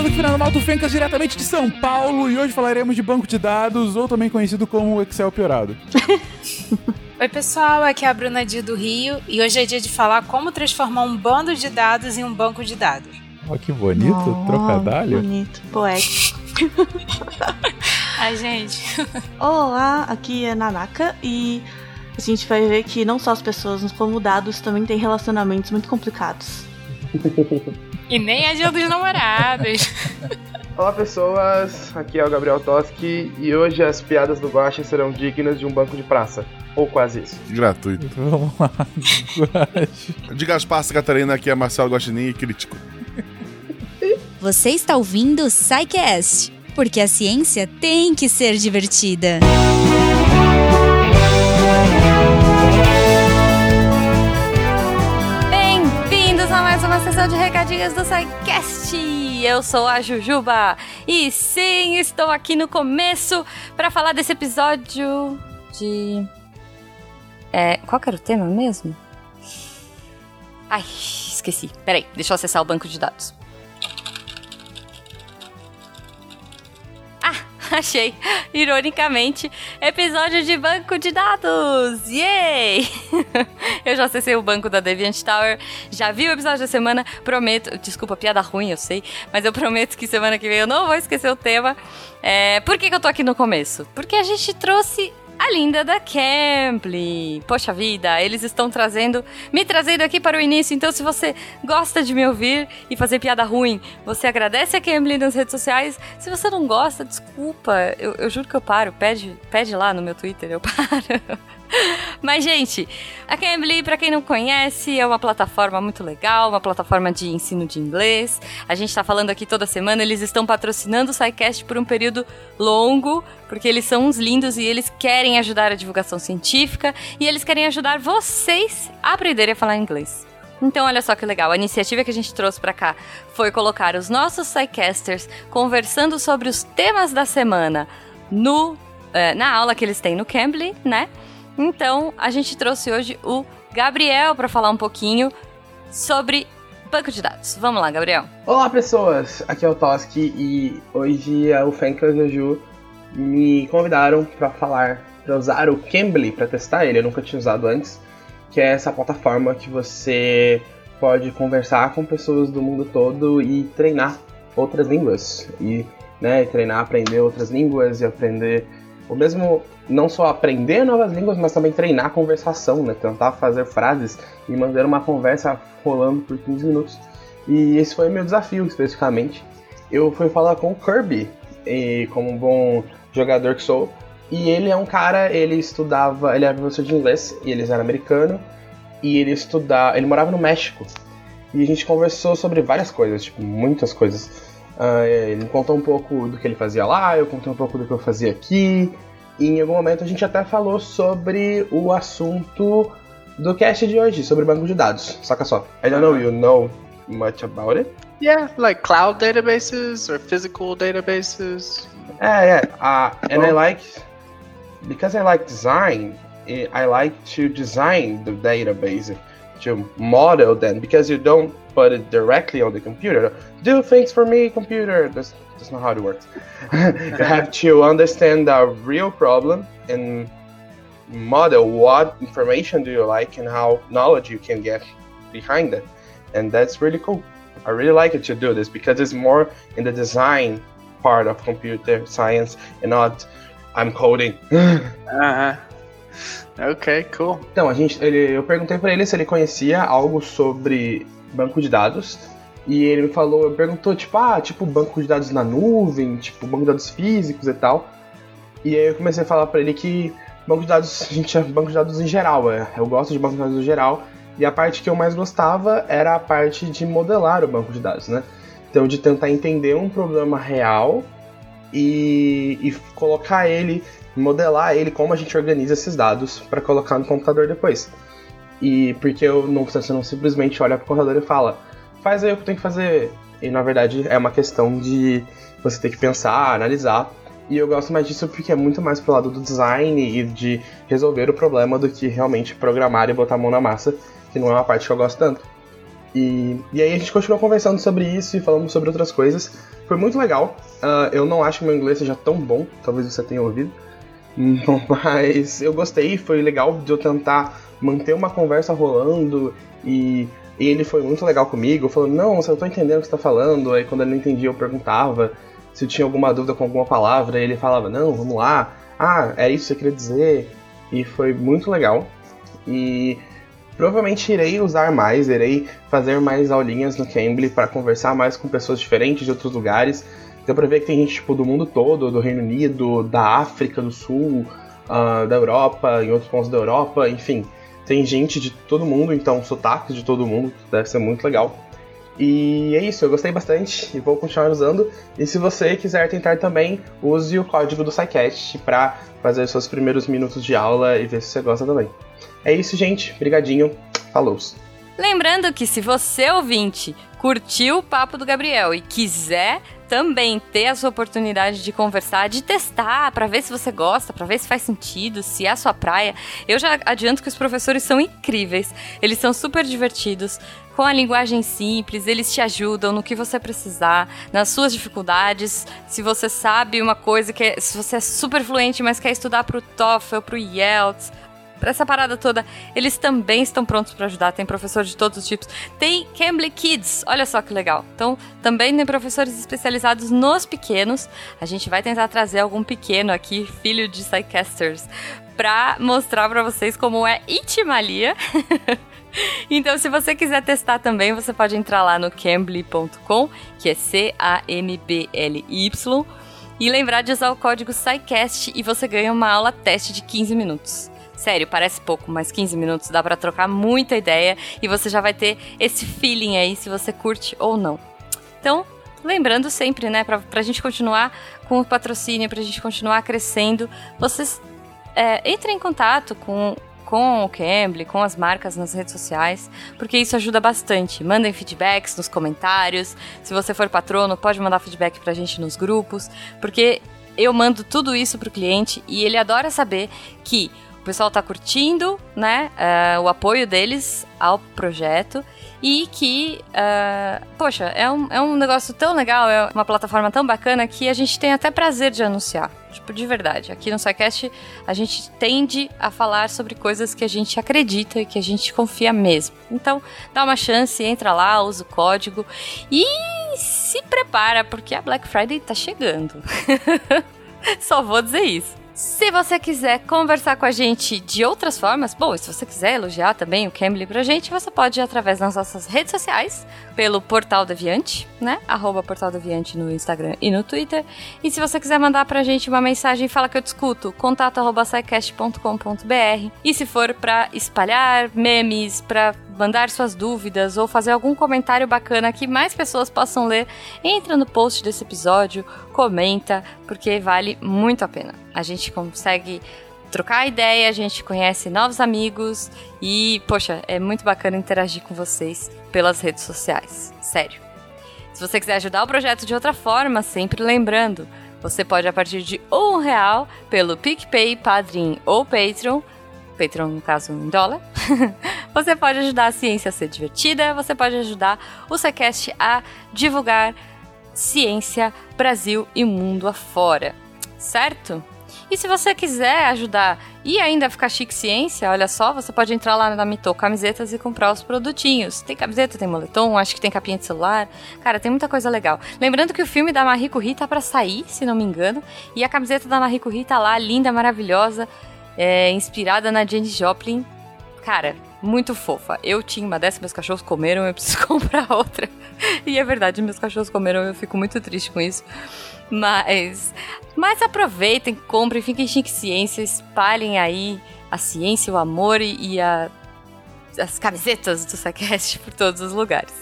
falando aqui Fernando Malto Fencas diretamente de São Paulo e hoje falaremos de banco de dados, ou também conhecido como Excel piorado. Oi pessoal, aqui é a Bruna Di do Rio e hoje é dia de falar como transformar um bando de dados em um banco de dados. Ó, que bonito, oh, trocadalho. Bonito, poético. Ai, gente. Olá, aqui é Nanaka e a gente vai ver que não só as pessoas, como dados também têm relacionamentos muito complicados. E nem a dia dos namorados. Olá pessoas, aqui é o Gabriel Toski e hoje as piadas do Guache serão dignas de um banco de praça. Ou quase isso. Gratuito. Vamos lá, De Gaspar Catarina, aqui é Marcelo Guaxinim e crítico. Você está ouvindo o Psycast, porque a ciência tem que ser divertida. mais sessão de recadinhos do SciCast. Eu sou a Jujuba e sim, estou aqui no começo para falar desse episódio de. É, qual era o tema mesmo? Ai, esqueci. Peraí, deixa eu acessar o banco de dados. achei, ironicamente, episódio de banco de dados. Yay! eu já acessei o banco da Deviant Tower, já vi o episódio da semana, prometo, desculpa, piada ruim, eu sei, mas eu prometo que semana que vem eu não vou esquecer o tema. É, por que, que eu tô aqui no começo? Porque a gente trouxe a linda da Cambly. Poxa vida, eles estão trazendo, me trazendo aqui para o início. Então, se você gosta de me ouvir e fazer piada ruim, você agradece a Cambly nas redes sociais. Se você não gosta, desculpa, eu, eu juro que eu paro. Pede, pede lá no meu Twitter, eu paro. Mas, gente, a Cambly, para quem não conhece, é uma plataforma muito legal, uma plataforma de ensino de inglês. A gente está falando aqui toda semana, eles estão patrocinando o SciCast por um período longo, porque eles são uns lindos e eles querem ajudar a divulgação científica e eles querem ajudar vocês a aprenderem a falar inglês. Então, olha só que legal. A iniciativa que a gente trouxe para cá foi colocar os nossos SciCasters conversando sobre os temas da semana no, eh, na aula que eles têm no Cambly, né? Então, a gente trouxe hoje o Gabriel para falar um pouquinho sobre banco de dados. Vamos lá, Gabriel. Olá, pessoas. Aqui é o Toski e hoje o Fencas Ju me convidaram para falar, para usar o Cambly para testar ele. Eu nunca tinha usado antes, que é essa plataforma que você pode conversar com pessoas do mundo todo e treinar outras línguas e né, treinar, aprender outras línguas e aprender o mesmo não só aprender novas línguas, mas também treinar a conversação, né? Tentar fazer frases e manter uma conversa rolando por 15 minutos. E esse foi meu desafio, especificamente. Eu fui falar com o Kirby, e, como um bom jogador que sou, e ele é um cara, ele estudava, ele era professor de inglês, e ele era americano, e ele estudava, ele morava no México. E a gente conversou sobre várias coisas, tipo, muitas coisas. Uh, ele contou um pouco do que ele fazia lá, eu contei um pouco do que eu fazia aqui, e em algum momento a gente até falou sobre o assunto do cast de hoje, sobre banco de dados. Saca só. I don't know you know much about it. Yeah, like cloud databases or physical databases. Yeah, yeah. Uh, and I like because I like design. Eh, I like to design the database to model them because you don't put it directly on the computer. Do things for me, computer. That's that's not how it works. you have to understand the real problem and model what information do you like and how knowledge you can get behind it. And that's really cool. I really like it to do this because it's more in the design part of computer science and not I'm coding. uh-huh. Ok, cool. Então, a gente, ele, eu perguntei para ele se ele conhecia algo sobre banco de dados e ele me falou, perguntou, tipo, ah, tipo banco de dados na nuvem, tipo banco de dados físicos e tal. E aí eu comecei a falar para ele que banco de dados, a gente é banco de dados em geral, é, eu gosto de banco de dados em geral. E a parte que eu mais gostava era a parte de modelar o banco de dados, né? Então, de tentar entender um problema real e, e colocar ele, modelar ele, como a gente organiza esses dados para colocar no computador depois. E porque eu não, você não simplesmente olha para o computador e fala, faz aí o que tem que fazer. E na verdade é uma questão de você ter que pensar, analisar. E eu gosto mais disso porque é muito mais pro lado do design e de resolver o problema do que realmente programar e botar a mão na massa, que não é uma parte que eu gosto tanto. E, e aí a gente continuou conversando sobre isso e falamos sobre outras coisas. foi muito legal. Uh, eu não acho que meu inglês seja tão bom, talvez você tenha ouvido. Mas eu gostei, foi legal de eu tentar manter uma conversa rolando e ele foi muito legal comigo, falando, não, você não tô entendendo o que você tá falando. Aí quando ele não entendia, eu perguntava se eu tinha alguma dúvida com alguma palavra, ele falava, não, vamos lá, ah, é isso que você queria dizer. E foi muito legal. E provavelmente irei usar mais, irei fazer mais aulinhas no Cambly para conversar mais com pessoas diferentes de outros lugares. Deu pra ver que tem gente tipo, do mundo todo, do Reino Unido, da África do Sul, uh, da Europa, em outros pontos da Europa, enfim. Tem gente de todo mundo, então sotaques de todo mundo, deve ser muito legal. E é isso, eu gostei bastante e vou continuar usando. E se você quiser tentar também, use o código do SciCast para fazer seus primeiros minutos de aula e ver se você gosta também. É isso, gente. Brigadinho. Falou. Lembrando que se você, ouvinte, curtiu o papo do Gabriel e quiser também ter essa oportunidade de conversar, de testar, para ver se você gosta, para ver se faz sentido, se é a sua praia. Eu já adianto que os professores são incríveis, eles são super divertidos, com a linguagem simples, eles te ajudam no que você precisar, nas suas dificuldades. Se você sabe uma coisa que é, se você é super fluente, mas quer estudar para o TOEFL, para o IELTS, para essa parada toda, eles também estão prontos para ajudar. Tem professores de todos os tipos. Tem Cambly Kids, olha só que legal. Então, também tem professores especializados nos pequenos. A gente vai tentar trazer algum pequeno aqui, filho de Psycasters, para mostrar para vocês como é Itimalia. Então, se você quiser testar também, você pode entrar lá no cambly.com, que é C-A-M-B-L-Y, e lembrar de usar o código SciCast e você ganha uma aula teste de 15 minutos. Sério, parece pouco, mas 15 minutos dá para trocar muita ideia e você já vai ter esse feeling aí se você curte ou não. Então, lembrando sempre, né, pra, pra gente continuar com o patrocínio, pra gente continuar crescendo, vocês é, entrem em contato com, com o Cambly, com as marcas nas redes sociais, porque isso ajuda bastante. Mandem feedbacks nos comentários. Se você for patrono, pode mandar feedback pra gente nos grupos, porque eu mando tudo isso pro cliente e ele adora saber que o pessoal tá curtindo, né, uh, o apoio deles ao projeto e que, uh, poxa, é um, é um negócio tão legal, é uma plataforma tão bacana que a gente tem até prazer de anunciar. Tipo, de verdade. Aqui no SciCast a gente tende a falar sobre coisas que a gente acredita e que a gente confia mesmo. Então, dá uma chance, entra lá, usa o código e se prepara, porque a Black Friday tá chegando. Só vou dizer isso. Se você quiser conversar com a gente de outras formas, bom, se você quiser elogiar também o Cambly pra gente, você pode ir através das nossas redes sociais, pelo Portal Deviante, né? Arroba Portal Deviante no Instagram e no Twitter. E se você quiser mandar pra gente uma mensagem, fala que eu discuto, contato arroba E se for pra espalhar memes, pra mandar suas dúvidas ou fazer algum comentário bacana que mais pessoas possam ler, entra no post desse episódio, comenta, porque vale muito a pena. A gente consegue trocar ideia, a gente conhece novos amigos e, poxa, é muito bacana interagir com vocês pelas redes sociais. Sério. Se você quiser ajudar o projeto de outra forma, sempre lembrando, você pode a partir de um real pelo PicPay, Padrim ou Patreon Patreon, no caso, em dólar. você pode ajudar a ciência a ser divertida, você pode ajudar o Secast a divulgar ciência Brasil e mundo afora, certo? E se você quiser ajudar e ainda ficar chique ciência, olha só, você pode entrar lá na Mito Camisetas e comprar os produtinhos. Tem camiseta, tem moletom, acho que tem capinha de celular. Cara, tem muita coisa legal. Lembrando que o filme da Marie Curie tá para sair, se não me engano, e a camiseta da Marie Curie tá lá, linda, maravilhosa é, inspirada na Jane Joplin. Cara, muito fofa. Eu tinha uma dessas, meus cachorros comeram, eu preciso comprar outra. E é verdade, meus cachorros comeram, eu fico muito triste com isso. Mas, mas aproveitem, comprem, fiquem chique ciência, espalhem aí a ciência, o amor e, e a, as camisetas do Sacast por todos os lugares.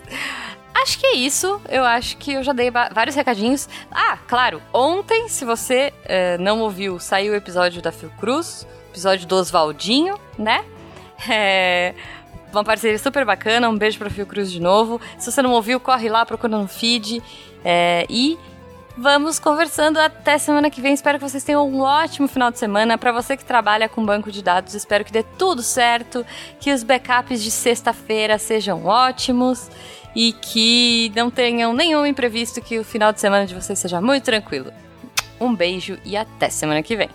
Acho que é isso. Eu acho que eu já dei vários recadinhos. Ah, claro, ontem, se você eh, não ouviu, saiu o episódio da Fiocruz episódio do Oswaldinho, né? É uma parceria super bacana. Um beijo para Fiocruz de novo. Se você não ouviu, corre lá, procura no feed. É, e vamos conversando até semana que vem. Espero que vocês tenham um ótimo final de semana. Para você que trabalha com banco de dados, espero que dê tudo certo, que os backups de sexta-feira sejam ótimos e que não tenham nenhum imprevisto, que o final de semana de vocês seja muito tranquilo. Um beijo e até semana que vem.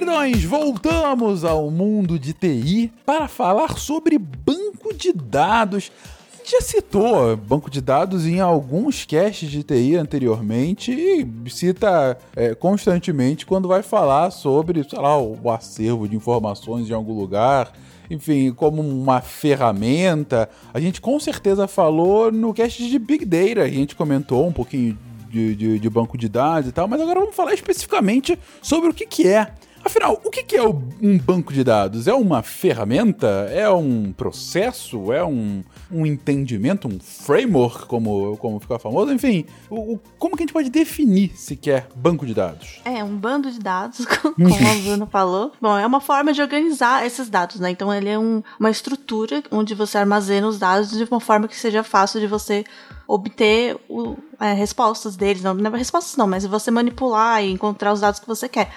Queridões, voltamos ao mundo de TI para falar sobre banco de dados. A gente já citou banco de dados em alguns casts de TI anteriormente e cita é, constantemente quando vai falar sobre, sei lá, o acervo de informações em algum lugar enfim, como uma ferramenta. A gente com certeza falou no cast de Big Data, a gente comentou um pouquinho de, de, de, banco de dados e tal, mas agora vamos falar especificamente sobre o que, que é Afinal, o que é um banco de dados? É uma ferramenta? É um processo? É um, um entendimento? Um framework, como, como ficou famoso? Enfim, o, o, como que a gente pode definir sequer banco de dados? É, um bando de dados, como a Bruna falou. Bom, é uma forma de organizar esses dados, né? Então, ele é um, uma estrutura onde você armazena os dados de uma forma que seja fácil de você obter o, é, respostas deles. Não, não é respostas não, mas você manipular e encontrar os dados que você quer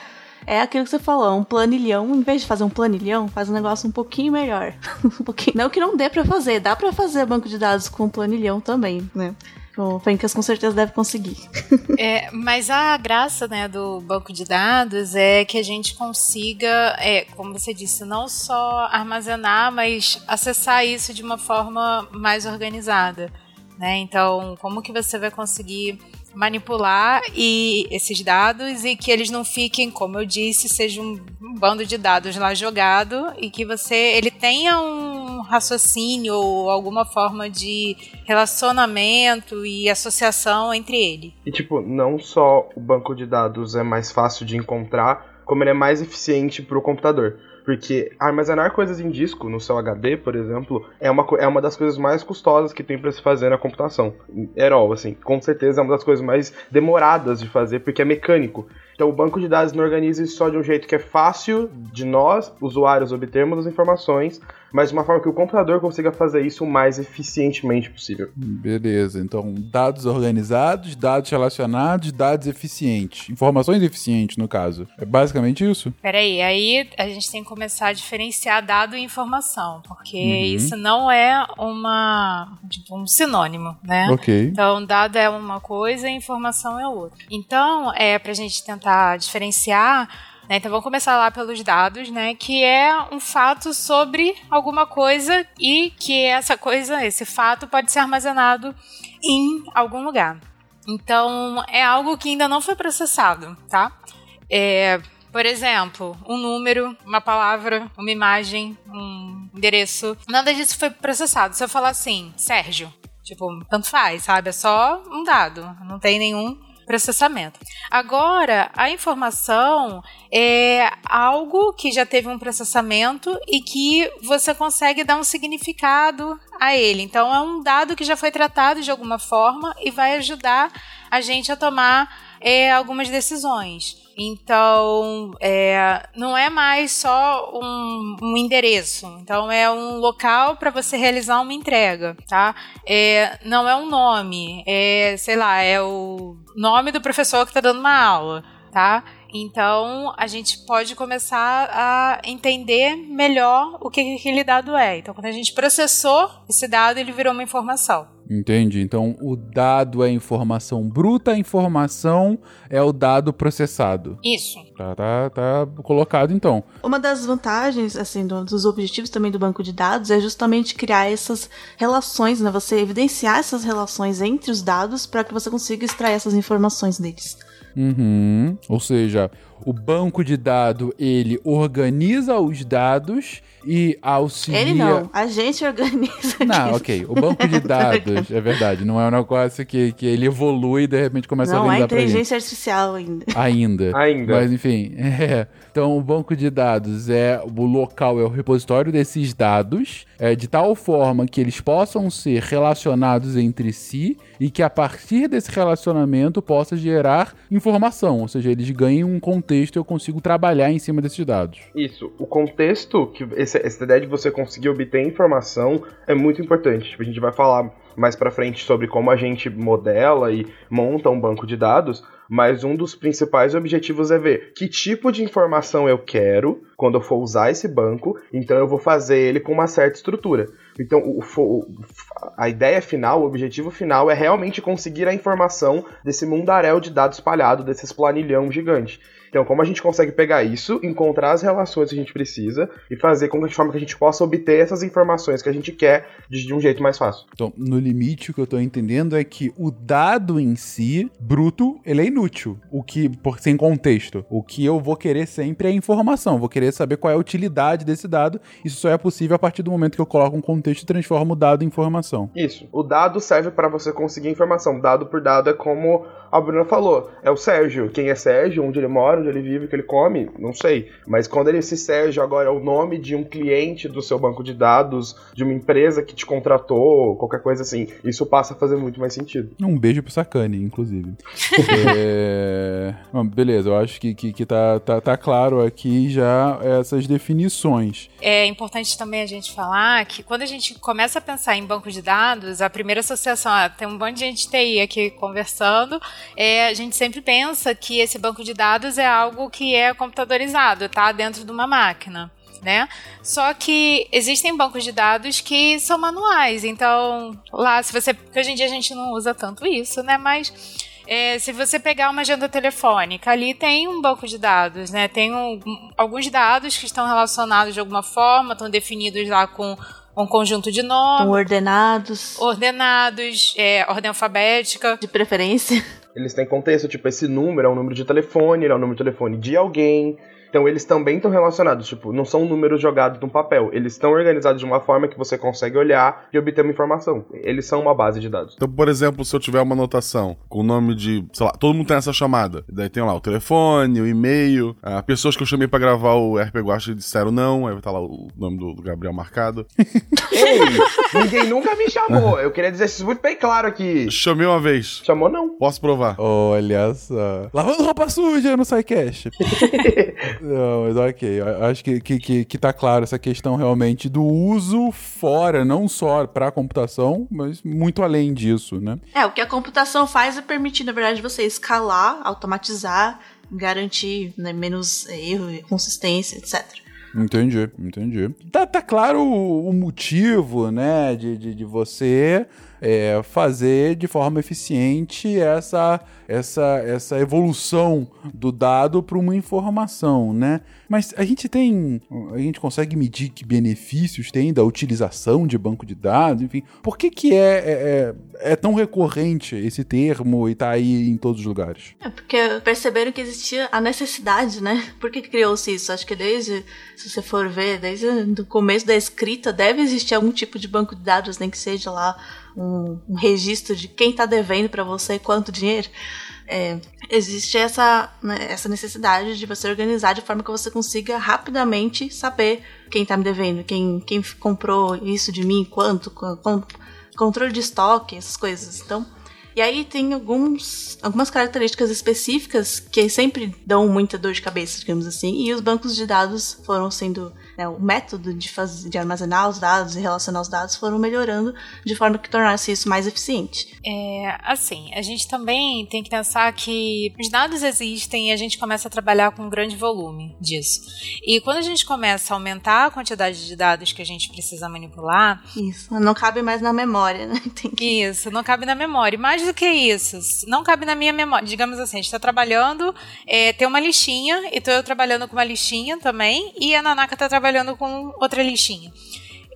é aquilo que você falou, um planilhão, em vez de fazer um planilhão, faz um negócio um pouquinho melhor. um pouquinho, não que não dê para fazer, dá para fazer banco de dados com planilhão também, né? O Fencas com certeza deve conseguir. é, mas a graça né, do banco de dados é que a gente consiga, é, como você disse, não só armazenar, mas acessar isso de uma forma mais organizada. Né? Então, como que você vai conseguir manipular e esses dados e que eles não fiquem, como eu disse, seja um, bando de dados lá jogado e que você ele tenha um raciocínio ou alguma forma de relacionamento e associação entre ele. E tipo, não só o banco de dados é mais fácil de encontrar, como ele é mais eficiente para o computador. Porque armazenar coisas em disco no seu HD, por exemplo, é uma, é uma das coisas mais custosas que tem para se fazer na computação. Erol, assim, com certeza é uma das coisas mais demoradas de fazer, porque é mecânico. Então o banco de dados não organiza isso só de um jeito que é fácil de nós, usuários, obtermos as informações, mas de uma forma que o computador consiga fazer isso o mais eficientemente possível. Beleza, então dados organizados, dados relacionados, dados eficientes. Informações eficientes, no caso. É basicamente isso? Peraí, aí a gente tem que começar a diferenciar dado e informação, porque uhum. isso não é uma tipo, um sinônimo, né? Ok. Então, dado é uma coisa e informação é outra. Então, é pra gente tentar tentar diferenciar. Né? Então vamos começar lá pelos dados, né? Que é um fato sobre alguma coisa e que essa coisa, esse fato pode ser armazenado em algum lugar. Então é algo que ainda não foi processado, tá? É, por exemplo, um número, uma palavra, uma imagem, um endereço. Nada disso foi processado. Se eu falar assim, Sérgio, tipo, tanto faz, sabe? É só um dado, não tem nenhum processamento. Agora, a informação é algo que já teve um processamento e que você consegue dar um significado a ele. Então, é um dado que já foi tratado de alguma forma e vai ajudar a gente a tomar é, algumas decisões. Então, é, não é mais só um, um, endereço. Então, é um local para você realizar uma entrega, tá? É, não é um nome. É, sei lá, é o nome do professor que está dando uma aula, tá? Então, a gente pode começar a entender melhor o que aquele dado é. Então, quando a gente processou esse dado, ele virou uma informação. Entendi. Então, o dado é informação bruta, a informação é o dado processado. Isso. Tá, tá, tá colocado, então. Uma das vantagens, assim, dos objetivos também do banco de dados é justamente criar essas relações, né? Você evidenciar essas relações entre os dados para que você consiga extrair essas informações deles. Uhum. Ou seja, o banco de dados ele organiza os dados e auxilia. Ele não, a gente organiza. Não, ok. O banco de dados, é verdade, não é um negócio que, que ele evolui e de repente começa não, a organizar Não, é inteligência artificial ainda. Ainda. ainda. Mas enfim, é. Então, o banco de dados é o local, é o repositório desses dados, é, de tal forma que eles possam ser relacionados entre si e que a partir desse relacionamento possa gerar informação, ou seja, eles ganhem um contexto e eu consigo trabalhar em cima desses dados. Isso, o contexto, que esse, essa ideia de você conseguir obter informação é muito importante. Tipo, a gente vai falar mais pra frente sobre como a gente modela e monta um banco de dados, mas um dos principais objetivos é ver que tipo de informação eu quero quando eu for usar esse banco, então eu vou fazer ele com uma certa estrutura. Então, o, o, a ideia final, o objetivo final é realmente conseguir a informação desse mundaréu de dados espalhado, desses planilhão gigante. Então, como a gente consegue pegar isso, encontrar as relações que a gente precisa e fazer com que, forma que a gente possa obter essas informações que a gente quer de, de um jeito mais fácil. Então, no limite, o que eu tô entendendo é que o dado em si, bruto, ele é inútil. O que, por, sem contexto. O que eu vou querer sempre é informação. Vou querer saber qual é a utilidade desse dado. Isso só é possível a partir do momento que eu coloco um contexto e transformo o dado em informação. Isso. O dado serve para você conseguir informação. Dado por dado é como a Bruna falou. É o Sérgio. Quem é Sérgio? Onde ele mora? Onde ele vive? O que ele come? Não sei. Mas quando ele se Sérgio agora é o nome de um cliente do seu banco de dados, de uma empresa que te contratou, qualquer coisa assim, isso passa a fazer muito mais sentido. Um beijo pro Sacane, inclusive. é... Bom, beleza, eu acho que, que, que tá, tá, tá claro aqui já essas definições. É importante também a gente falar que quando a gente começa a pensar em banco de dados, a primeira associação, ah, tem um monte de gente TI aqui conversando, é, a gente sempre pensa que esse banco de dados é algo que é computadorizado, tá dentro de uma máquina. Né? Só que existem bancos de dados que são manuais. Então, lá, se você. Porque hoje em dia a gente não usa tanto isso, né? Mas é, se você pegar uma agenda telefônica, ali tem um banco de dados, né? Tem um, alguns dados que estão relacionados de alguma forma, estão definidos lá com um conjunto de nomes. Estão ordenados. Ordenados, é, ordem alfabética. De preferência. Eles têm contexto, tipo, esse número é um número de telefone, ele é um número de telefone de alguém. Então eles também estão relacionados, tipo, não são números jogados num papel, eles estão organizados de uma forma que você consegue olhar e obter uma informação. Eles são uma base de dados. Então, por exemplo, se eu tiver uma anotação com o nome de, sei lá, todo mundo tem essa chamada. Daí tem lá o telefone, o e-mail, as pessoas que eu chamei para gravar o RP Guacha disseram não, aí vai estar lá o nome do, do Gabriel marcado. Ei, ninguém nunca me chamou. Eu queria dizer isso muito bem claro aqui. Chamei uma vez. Chamou não. Posso provar. Olha só. Lavando roupa suja no SciCast. Não, mas ok. Acho que, que, que, que tá claro essa questão realmente do uso fora, não só pra computação, mas muito além disso, né? É, o que a computação faz é permitir, na verdade, você escalar, automatizar, garantir né, menos erro, consistência, etc. Entendi, entendi. Tá, tá claro o, o motivo, né, de, de, de você é, fazer de forma eficiente essa, essa, essa evolução do dado para uma informação, né? Mas a gente tem, a gente consegue medir que benefícios tem da utilização de banco de dados, enfim. Por que que é, é, é tão recorrente esse termo e tá aí em todos os lugares? É porque perceberam que existia a necessidade, né? Por que criou-se isso? Acho que desde, se você for ver, desde o começo da escrita, deve existir algum tipo de banco de dados, nem que seja lá um, um registro de quem está devendo para você quanto dinheiro. É, existe essa, né, essa necessidade de você organizar de forma que você consiga rapidamente saber quem está me devendo, quem, quem comprou isso de mim, quanto, quanto, controle de estoque, essas coisas. Então, e aí tem alguns, algumas características específicas que sempre dão muita dor de cabeça, digamos assim, e os bancos de dados foram sendo né, o método de, fazer, de armazenar os dados e relacionar os dados foram melhorando de forma que tornasse isso mais eficiente. É, assim, a gente também tem que pensar que os dados existem e a gente começa a trabalhar com um grande volume disso. E quando a gente começa a aumentar a quantidade de dados que a gente precisa manipular. Isso, não cabe mais na memória, né? Que... Isso, não cabe na memória. E mais do que isso, não cabe na minha memória. Digamos assim, a gente está trabalhando, é, tem uma listinha, e estou eu trabalhando com uma listinha também, e a Nanaka está trabalhando com outra listinha.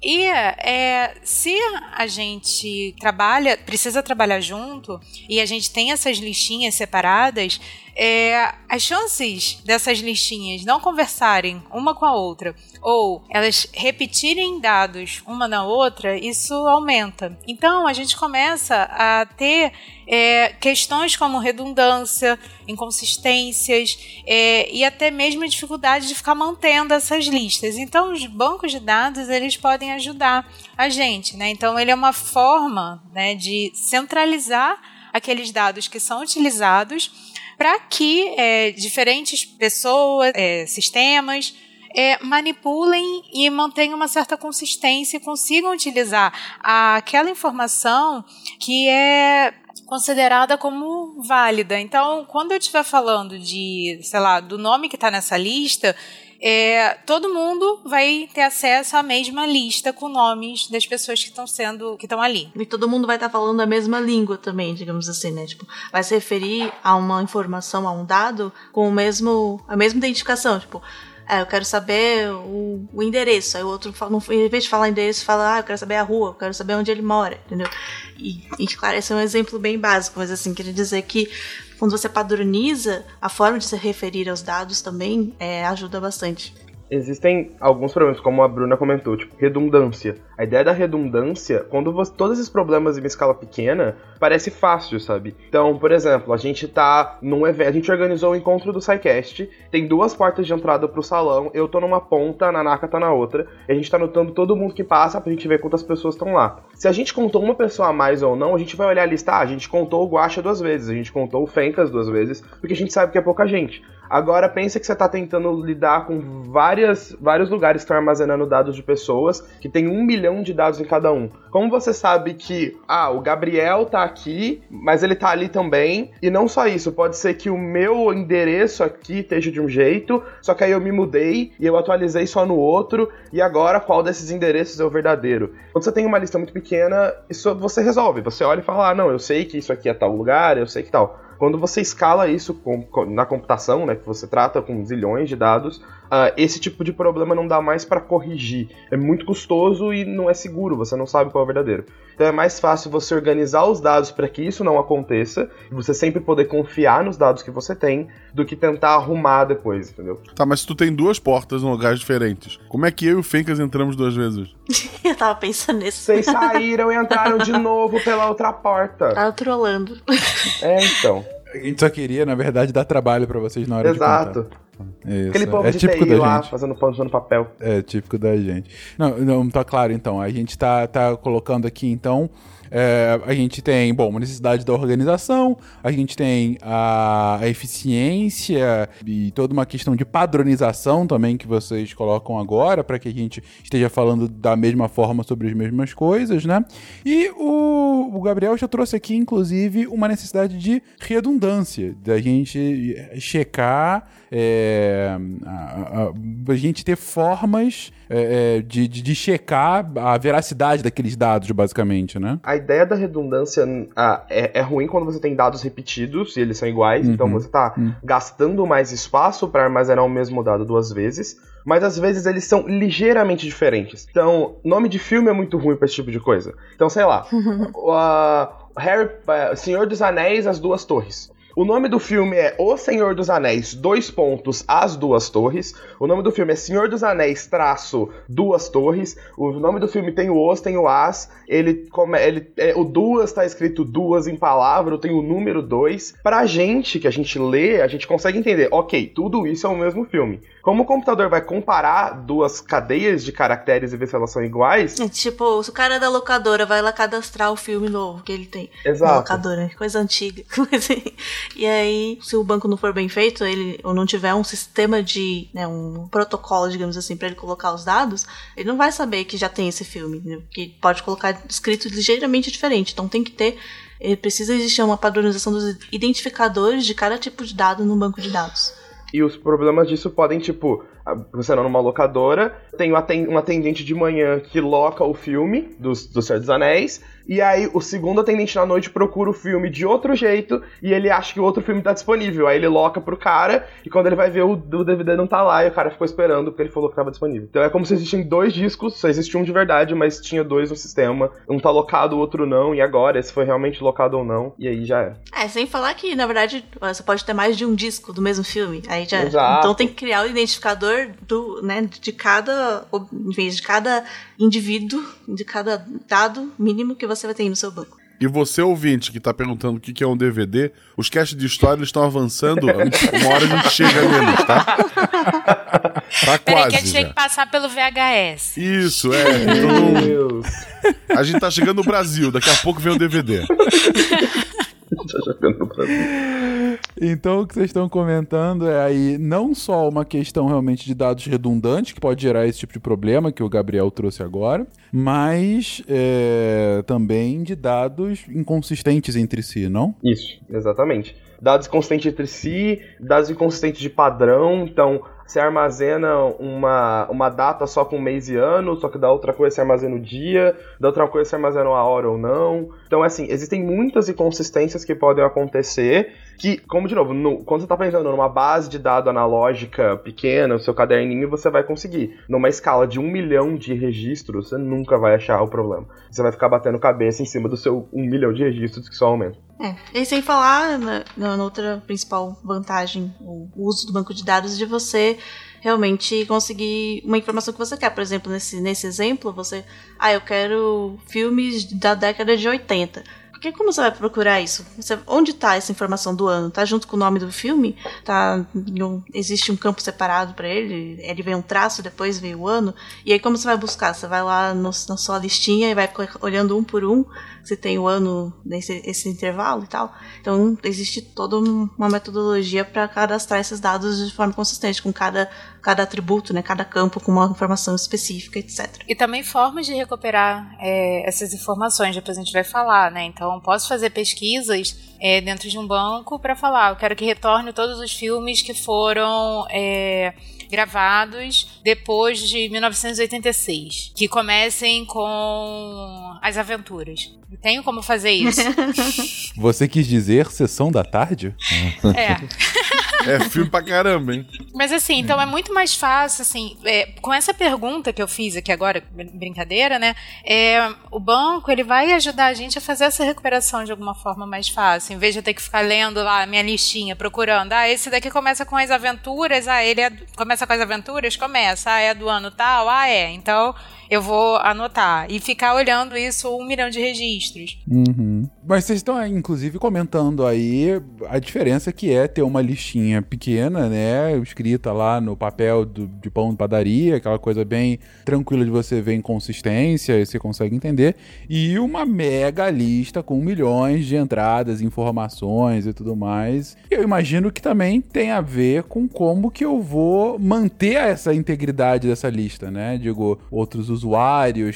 E é, se a gente trabalha, precisa trabalhar junto, e a gente tem essas listinhas separadas, é, as chances dessas listinhas não conversarem uma com a outra ou elas repetirem dados uma na outra, isso aumenta. Então a gente começa a ter é, questões como redundância, inconsistências é, e até mesmo a dificuldade de ficar mantendo essas listas. Então os bancos de dados eles podem ajudar a gente, né? Então ele é uma forma né, de centralizar aqueles dados que são utilizados para que é, diferentes pessoas, é, sistemas, é, manipulem e mantenham uma certa consistência e consigam utilizar aquela informação que é considerada como válida. Então, quando eu estiver falando de, sei lá, do nome que está nessa lista, é, todo mundo vai ter acesso à mesma lista com nomes das pessoas que estão sendo que estão ali. E todo mundo vai estar tá falando a mesma língua também, digamos assim, né? Tipo, vai se referir a uma informação, a um dado com o mesmo a mesma identificação, tipo, é, eu quero saber o, o endereço. Aí o outro, fala, em vez de falar endereço, fala, ah, eu quero saber a rua, eu quero saber onde ele mora, entendeu? E, e claro, esse é um exemplo bem básico, mas assim, queria dizer que quando você padroniza, a forma de se referir aos dados também é, ajuda bastante existem alguns problemas, como a Bruna comentou, tipo, redundância. A ideia da redundância, quando você, todos esses problemas em uma escala pequena, parece fácil, sabe? Então, por exemplo, a gente tá num evento, a gente organizou o um encontro do SciCast, tem duas portas de entrada pro salão, eu tô numa ponta, a Nanaka tá na outra, e a gente tá anotando todo mundo que passa pra gente ver quantas pessoas estão lá. Se a gente contou uma pessoa a mais ou não, a gente vai olhar a lista, ah, a gente contou o Guacha duas vezes, a gente contou o Fencas duas vezes, porque a gente sabe que é pouca gente. Agora pensa que você está tentando lidar com várias, vários lugares que estão armazenando dados de pessoas, que tem um milhão de dados em cada um. Como você sabe que, ah, o Gabriel tá aqui, mas ele tá ali também, e não só isso, pode ser que o meu endereço aqui esteja de um jeito, só que aí eu me mudei e eu atualizei só no outro, e agora qual desses endereços é o verdadeiro? Quando você tem uma lista muito pequena, isso você resolve. Você olha e fala, ah, não, eu sei que isso aqui é tal lugar, eu sei que tal. Quando você escala isso com, com, na computação, né, que você trata com zilhões de dados, uh, esse tipo de problema não dá mais para corrigir. É muito custoso e não é seguro, você não sabe qual é o verdadeiro. Então é mais fácil você organizar os dados para que isso não aconteça, e você sempre poder confiar nos dados que você tem, do que tentar arrumar depois, entendeu? Tá, mas se tu tem duas portas em lugares diferentes, como é que eu e o Fencas entramos duas vezes? eu tava pensando nisso. Vocês saíram e entraram de novo pela outra porta. Tava trolando. É, então. A gente só queria, na verdade, dar trabalho para vocês na hora Exato. de contar. Isso. Aquele povo é de típico TI da lá, gente. fazendo pão usando papel. É típico da gente. Não, não tá claro então. A gente tá, tá colocando aqui então. É, a gente tem, bom, uma necessidade da organização, a gente tem a, a, eficiência e toda uma questão de padronização também que vocês colocam agora, para que a gente esteja falando da mesma forma sobre as mesmas coisas, né? E o, o Gabriel já trouxe aqui, inclusive, uma necessidade de redundância, da gente checar é, a, a, a, gente ter formas é, de, de, de, checar a veracidade daqueles dados, basicamente, né? A ideia da redundância ah, é, é, ruim quando você tem dados repetidos e eles são iguais, então Uhum. então você está Uhum. gastando mais espaço para armazenar o mesmo dado duas vezes, mas às vezes eles são ligeiramente diferentes. Então, nome de filme é muito ruim para esse tipo de coisa. Então, sei lá, o ah, Harry, ah, Senhor dos Anéis, As Duas Torres. O nome do filme é O Senhor dos Anéis, dois pontos, As Duas Torres. O nome do filme é Senhor dos Anéis, traço, Duas Torres. O nome do filme tem o Os, tem o As. Ele, come, ele é, o Duas tá escrito duas em palavra, tem o número dois. Pra gente, que a gente lê, a gente consegue entender, ok, tudo isso é o mesmo filme. Como o computador vai comparar duas cadeias de caracteres e ver se elas são iguais... É tipo, se o cara da locadora vai lá cadastrar o filme novo que ele tem. Exato. Na locadora, coisa antiga. e aí, se o banco não for bem feito, ele ou não tiver um sistema de, né, um protocolo, digamos assim, para ele colocar os dados, ele não vai saber que já tem esse filme, né? que pode colocar escrito ligeiramente diferente. Então tem que ter ele precisa existir uma padronização dos identificadores de cada tipo de dado no banco de dados. E os problemas disso podem, tipo, você não numa locadora, tem um atendente de manhã que loca o filme do, do Senhor dos Anéis, e aí o segundo atendente na noite procura o filme de outro jeito, e ele acha que o outro filme tá disponível. Aí ele loca pro cara, e quando ele vai ver, o, o DVD não tá lá, e o cara ficou esperando porque ele falou que tava disponível. Então é como se existissem dois discos, só existe um de verdade, mas tinha dois no sistema. Um tá locado, o outro não, e agora, esse foi realmente locado ou não, e aí já é. É, sem falar que, na verdade, você pode ter mais de um disco do mesmo filme. Aí já Exato. Então tem que criar o identificador do, né, de cada, de cada indivíduo, de cada dado mínimo que você vai ter no seu banco. E você, ouvinte, que tá perguntando o que é um DVD, os casts de história estão avançando, uma hora a gente chega neles, tá? Tá Peraí, quase que a gente tem que passar pelo VHS. Isso, é. Então Meu não- Deus. a gente tá chegando no Brasil, daqui a pouco vem o DVD. Já jogando no Brasil. Então, o que vocês estão comentando é aí não só uma questão realmente de dados redundantes, que pode gerar esse tipo de problema que o Gabriel trouxe agora, mas é, também de dados inconsistentes entre si, não? Isso, exatamente. Dados inconsistentes entre si, dados inconsistentes de padrão, então você armazena uma, uma data só com mês e ano, só que da outra coisa você armazena o dia, da outra coisa você armazena a hora ou não. Então, assim, existem muitas inconsistências que podem acontecer que, como de novo, no, quando você está pensando numa base de dados analógica pequena, o seu caderninho, você vai conseguir. Numa escala de um milhão de registros, você nunca vai achar o problema. Você vai ficar batendo cabeça em cima do seu um milhão de registros que só aumenta. É, e sem falar na, na outra principal vantagem, o uso do banco de dados de você realmente conseguir uma informação que você quer. Por exemplo, nesse, nesse exemplo, você. Ah, eu quero filmes da década de 80. Porque como você vai procurar isso? Você, onde está essa informação do ano? Tá junto com o nome do filme? Tá, não, existe um campo separado para ele? Ele vem um traço, depois vem o ano? E aí como você vai buscar? Você vai lá no, na sua listinha e vai olhando um por um se tem o ano nesse esse intervalo e tal. Então existe toda uma metodologia para cadastrar esses dados de forma consistente com cada cada atributo, né, cada campo com uma informação específica, etc. E também formas de recuperar é, essas informações, depois a gente vai falar, né? Então, posso fazer pesquisas é, dentro de um banco para falar, eu quero que retorne todos os filmes que foram é, gravados depois de 1986, que comecem com as aventuras. Eu tenho como fazer isso. Você quis dizer sessão da tarde? é. É filme pra caramba, hein? Mas assim, então é muito mais fácil, assim, é, com essa pergunta que eu fiz aqui agora, brincadeira, né? É, o banco, ele vai ajudar a gente a fazer essa recuperação de alguma forma mais fácil, em vez de eu ter que ficar lendo lá a minha listinha, procurando. Ah, esse daqui começa com as aventuras, ah, ele é, começa com as aventuras? Começa. Ah, é do ano tal? Ah, é. Então eu vou anotar. E ficar olhando isso um milhão de registros. Uhum. Mas vocês estão, inclusive, comentando aí a diferença que é ter uma listinha pequena, né? Escrita lá no papel do, de pão de padaria, aquela coisa bem tranquila de você ver inconsistência, e você consegue entender. E uma mega lista com milhões de entradas, informações e tudo mais. Eu imagino que também tem a ver com como que eu vou manter essa integridade dessa lista, né? Digo, outros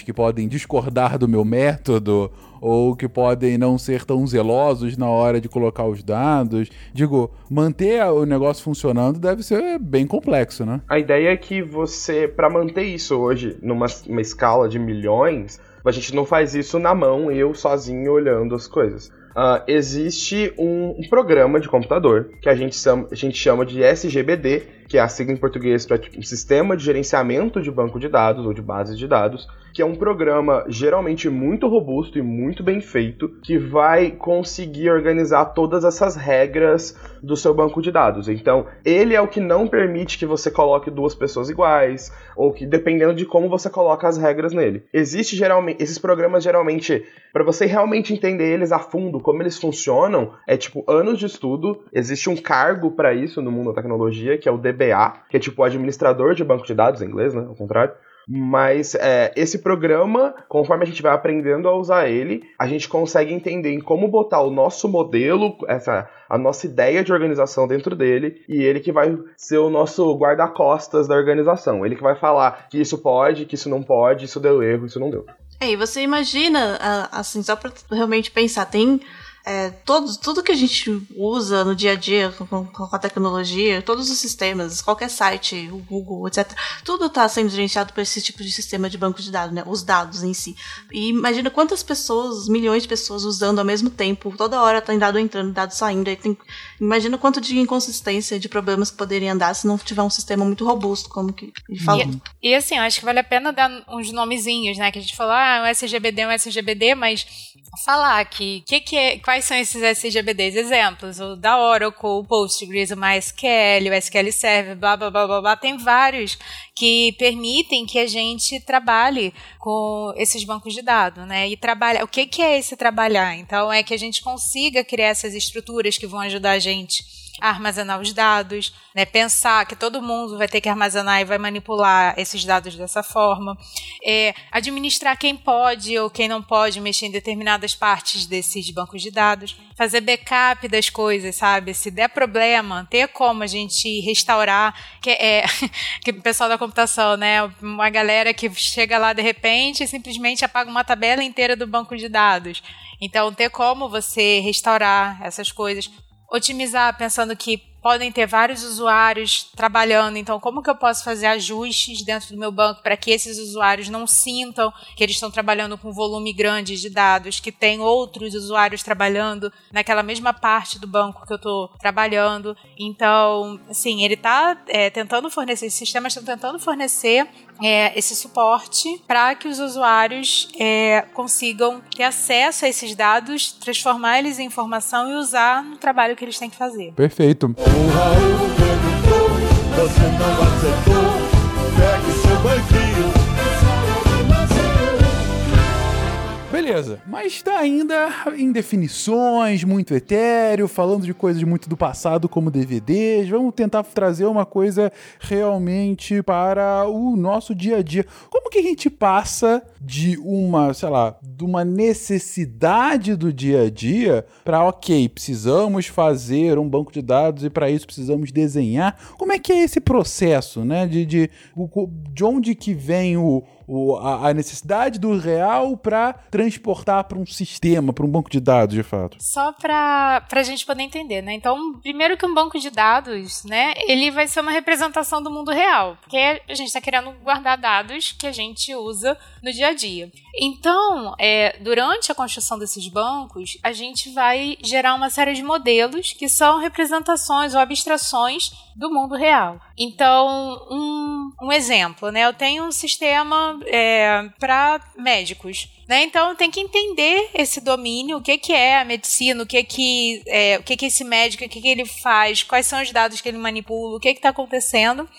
que podem discordar do meu método ou que podem não ser tão zelosos na hora de colocar os dados. Digo, manter o negócio funcionando deve ser bem complexo, né? A ideia é que você, para manter isso hoje numa escala de milhões, a gente não faz isso na mão, eu sozinho olhando as coisas. Uh, existe um, um, programa de computador que a gente, a gente chama de SGBD, que é a sigla em português para tipo, um Sistema de Gerenciamento de Banco de Dados ou de Bases de Dados, que é um programa geralmente muito robusto e muito bem feito, que vai conseguir organizar todas essas regras do seu banco de dados. Então, ele é o que não permite que você coloque duas pessoas iguais, ou que dependendo de como você coloca as regras nele. Existe geralmente esses programas geralmente para você realmente entender eles a fundo, como eles funcionam, é tipo anos de estudo. Existe um cargo para isso no mundo da tecnologia, que é o DBA, que é tipo administrador de banco de dados em inglês, né? Ao contrário. Mas é, esse programa, conforme a gente vai aprendendo a usar ele, a gente consegue entender em como botar o nosso modelo, essa a nossa ideia de organização dentro dele, e ele que vai ser o nosso guarda-costas da organização. Ele que vai falar que isso pode, que isso não pode, isso deu erro, isso não deu. É, e você imagina, assim, só pra realmente pensar, tem é, todos, tudo que a gente usa no dia a dia com, com, a tecnologia, todos os sistemas, qualquer site, o Google, etc., tudo está sendo gerenciado por esse tipo de sistema de banco de dados, né? Os dados em si. E imagina quantas pessoas, milhões de pessoas usando ao mesmo tempo, toda hora tem dado entrando, dado saindo. Tem, imagina quanto de inconsistência, de problemas que poderiam andar se não tiver um sistema muito robusto, como que ele falou. E, e assim, acho que vale a pena dar uns nomezinhos, né? Que a gente falou, ah, um SGBD, um SGBD, mas falar que, que, que é, quais são esses SGBDs? Exemplos, o da Oracle, o Postgres, o MySQL, o SQL Server, blá, blá, blá, blá, blá. Tem vários que permitem que a gente trabalhe com esses bancos de dados, né? E trabalhar. O que, que é esse trabalhar? Então, é que a gente consiga criar essas estruturas que vão ajudar a gente armazenar os dados, né? Pensar que todo mundo vai ter que armazenar e vai manipular esses dados dessa forma. É, administrar quem pode ou quem não pode mexer em determinadas partes desses bancos de dados. Fazer backup das coisas, sabe? Se der problema, ter como a gente restaurar. Que é que o pessoal da computação, né? Uma galera que chega lá de repente e simplesmente apaga uma tabela inteira do banco de dados. Então, ter como você restaurar essas coisas, otimizar pensando que podem ter vários usuários trabalhando, então como que eu posso fazer ajustes dentro do meu banco para que esses usuários não sintam que eles estão trabalhando com volume grande de dados, que tem outros usuários trabalhando naquela mesma parte do banco que eu estou trabalhando. Então, assim, ele está é, tentando fornecer, esses sistemas estão tentando fornecer é, esse suporte para que os usuários é, consigam ter acesso a esses dados, transformar eles em informação e usar no trabalho que eles têm que fazer. Perfeito. O Raul perguntou, você não acertou. Pegue seu banquinho. Beleza, mas está ainda em definições, muito etéreo, falando de coisas muito do passado como DVDs. Vamos tentar trazer uma coisa realmente para o nosso dia a dia. Como que a gente passa de uma, sei lá, de uma necessidade do dia a dia para, ok, precisamos fazer um banco de dados e para isso precisamos desenhar. Como é que é esse processo, né? De, de, de onde que vem o, o, a, a necessidade do real para transportar para um sistema, para um banco de dados, de fato? Só para a gente poder entender, né? Então, primeiro que um banco de dados, né, ele vai ser uma representação do mundo real, porque a gente está querendo guardar dados que a gente usa no dia a dia. Então, é, durante a construção desses bancos, a gente vai gerar uma série de modelos que são representações ou abstrações do mundo real. Então, um, um exemplo, né? Eu tenho um sistema é, para médicos. Né? Então tem que entender esse domínio, o que, que é a medicina, o que que é, o que, que esse médico, o que, que ele faz, quais são os dados que ele manipula, o que está acontecendo,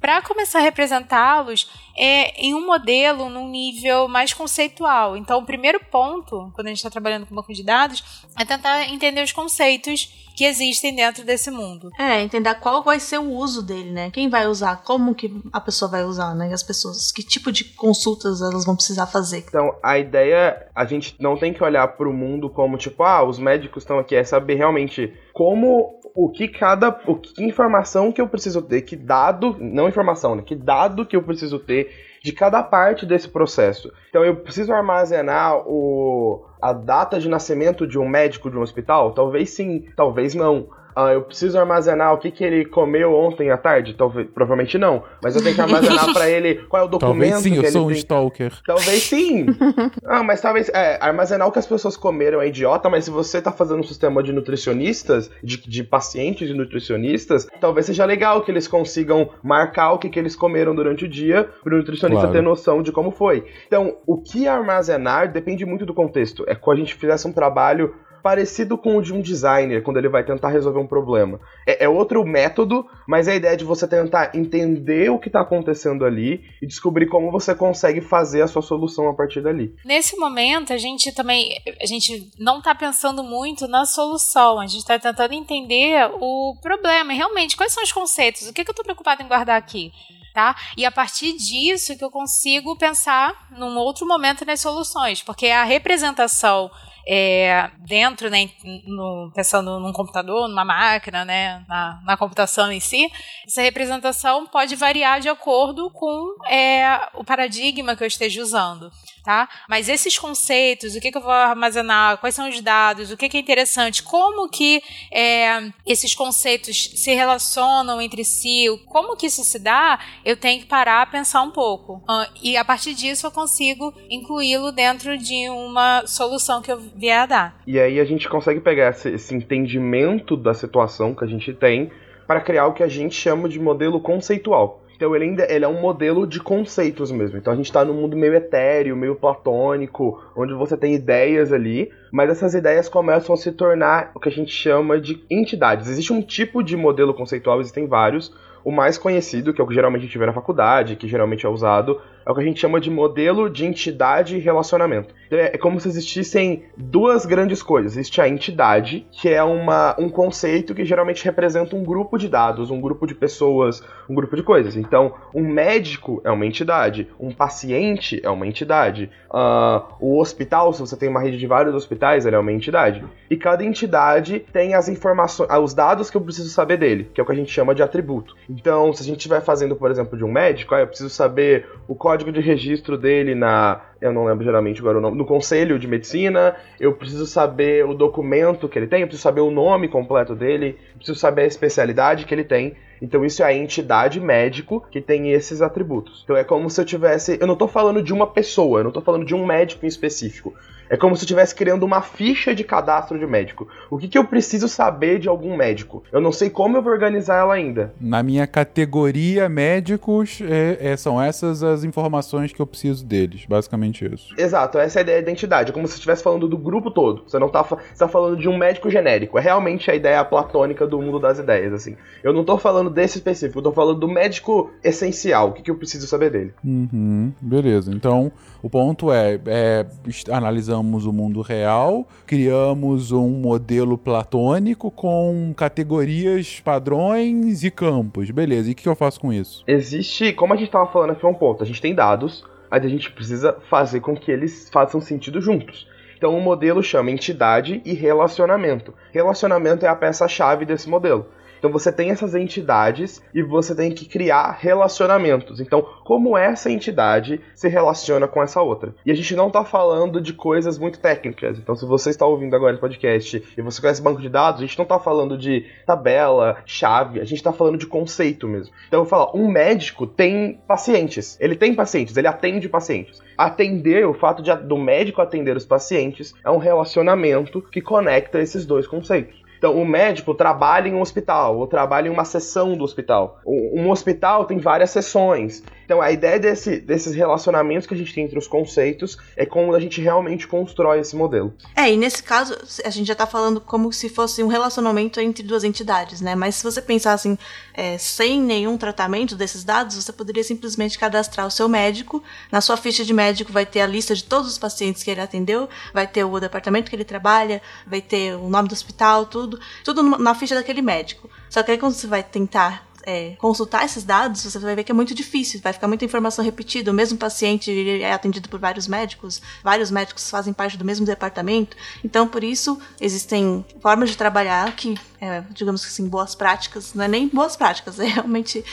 para começar a representá-los é, em um modelo num nível mais conceitual. Então, o primeiro ponto, quando a gente está trabalhando com banco de dados, é tentar entender os conceitos que existem dentro desse mundo. É, entender qual vai ser o uso dele, né? Quem vai usar, como que a pessoa vai usar, né? As pessoas, que tipo de consultas elas vão precisar fazer. Então, a ideia, a gente não tem que olhar para o mundo como tipo, ah, os médicos estão aqui, é saber realmente como o que cada, o que informação que eu preciso ter, que dado, não informação, né? Que dado que eu preciso ter de cada parte desse processo. Então eu preciso armazenar o, a data de nascimento de um médico de um hospital? Talvez sim, talvez não. Uh, eu preciso armazenar o que, que ele comeu ontem à tarde? Talvez, provavelmente não. Mas eu tenho que armazenar para ele qual é o documento. Talvez sim, eu sou um tem... stalker. Talvez sim. ah, mas talvez. É, armazenar o que as pessoas comeram é idiota, mas se você tá fazendo um sistema de nutricionistas, de, de pacientes e nutricionistas, talvez seja legal que eles consigam marcar o que, que eles comeram durante o dia, para o nutricionista claro. ter noção de como foi. Então, o que armazenar depende muito do contexto. É quando a gente fizesse um trabalho parecido com o de um designer, quando ele vai tentar resolver um problema. É, é outro método, mas é a ideia de você tentar entender o que está acontecendo ali e descobrir como você consegue fazer a sua solução a partir dali. Nesse momento, a gente também a gente não está pensando muito na solução, a gente está tentando entender o problema. Realmente, quais são os conceitos? O que, que eu estou preocupado em guardar aqui? Tá? E a partir disso que eu consigo pensar num outro momento nas soluções, porque a representação é, dentro, né, no, pensando num computador, numa máquina, né, na, na, computação em si, essa representação pode variar de acordo com é, o paradigma que eu esteja usando. Tá? Mas esses conceitos, o que, que eu vou armazenar, quais são os dados, o que, que é interessante, como que é, esses conceitos se relacionam entre si, como que isso se dá, eu tenho que parar a pensar um pouco. Uh, e a partir disso eu consigo incluí-lo dentro de uma solução que eu vier a dar. E aí a gente consegue pegar esse, esse entendimento da situação que a gente tem para criar o que a gente chama de modelo conceitual. Então ele ainda ele é um modelo de conceitos mesmo. Então a gente está num mundo meio etéreo, meio platônico, onde você tem ideias ali, mas essas ideias começam a se tornar o que a gente chama de entidades. Existe um tipo de modelo conceitual, existem vários. O mais conhecido, que é o que geralmente a gente vê na faculdade, que geralmente é usado, é o que a gente chama de modelo de entidade e relacionamento. Então, É como se existissem duas grandes coisas. Existe a entidade, que é uma, um conceito que geralmente representa um grupo de dados, um grupo de pessoas, um grupo de coisas. Então, um médico é uma entidade, um paciente é uma entidade, ah, o hospital, se você tem uma rede de vários hospitais, ele é uma entidade. E cada entidade tem as informações, ah, os dados que eu preciso saber dele, que é o que a gente chama de atributo. Então, se a gente estiver fazendo, por exemplo, de um médico, ah, eu preciso saber o de registro dele na. Eu não lembro geralmente agora o nome. No conselho de medicina, eu preciso saber o documento que ele tem, eu preciso saber o nome completo dele, eu preciso saber a especialidade que ele tem. Então isso é a entidade médico que tem esses atributos. Então é como se eu tivesse. Eu não tô falando de uma pessoa, eu não tô falando de um médico em específico. É como se eu estivesse criando uma ficha de cadastro de médico. O que, que eu preciso saber de algum médico? Eu não sei como eu vou organizar ela ainda. Na minha categoria médicos, é- é- são essas as informações que eu preciso deles. Basicamente isso. Exato, essa é a ideia da identidade. É como se você estivesse falando do grupo todo. Você não tá, você tá falando de um médico genérico. É realmente a ideia platônica do mundo das ideias, assim. Eu não tô falando desse específico, eu tô falando do médico essencial. O que, que eu preciso saber dele? Uhum, beleza. Então, o ponto é, é, analisamos o mundo real, criamos um modelo platônico com categorias, padrões e campos. Beleza, e o que eu faço com isso? Existe, como a gente tava falando aqui, é um ponto. A gente tem dados, mas a gente precisa fazer com que eles façam sentido juntos. Então o modelo chama entidade e relacionamento. Relacionamento é a peça-chave desse modelo. Então você tem essas entidades e você tem que criar relacionamentos. Então, como essa entidade se relaciona com essa outra? E a gente não está falando de coisas muito técnicas. Então, se você está ouvindo agora esse podcast e você conhece banco de dados, a gente não está falando de tabela, chave, a gente está falando de conceito mesmo. Então, eu vou falar, um médico tem pacientes. Ele tem pacientes, ele atende pacientes. Atender, o fato de, do médico atender os pacientes é um relacionamento que conecta esses dois conceitos. Então, o médico trabalha em um hospital, ou trabalha em uma seção do hospital. Um hospital tem várias seções. Então, a ideia desse- desses relacionamentos que a gente tem entre os conceitos é como a gente realmente constrói esse modelo. É, e nesse caso, a gente já tá falando como se fosse um relacionamento entre duas entidades, né? Mas se você pensar assim, é, sem nenhum tratamento desses dados, você poderia simplesmente cadastrar o seu médico. Na sua ficha de médico vai ter a lista de todos os pacientes que ele atendeu, vai ter o departamento que ele trabalha, vai ter o nome do hospital, tudo. Tudo na ficha daquele médico. Só que aí quando você vai tentar é, consultar esses dados, você vai ver que é muito difícil, vai ficar muita informação repetida. O mesmo paciente é atendido por vários médicos, vários médicos fazem parte do mesmo departamento. Então, por isso, existem formas de trabalhar que, é, digamos assim, boas práticas, não é nem boas práticas, é realmente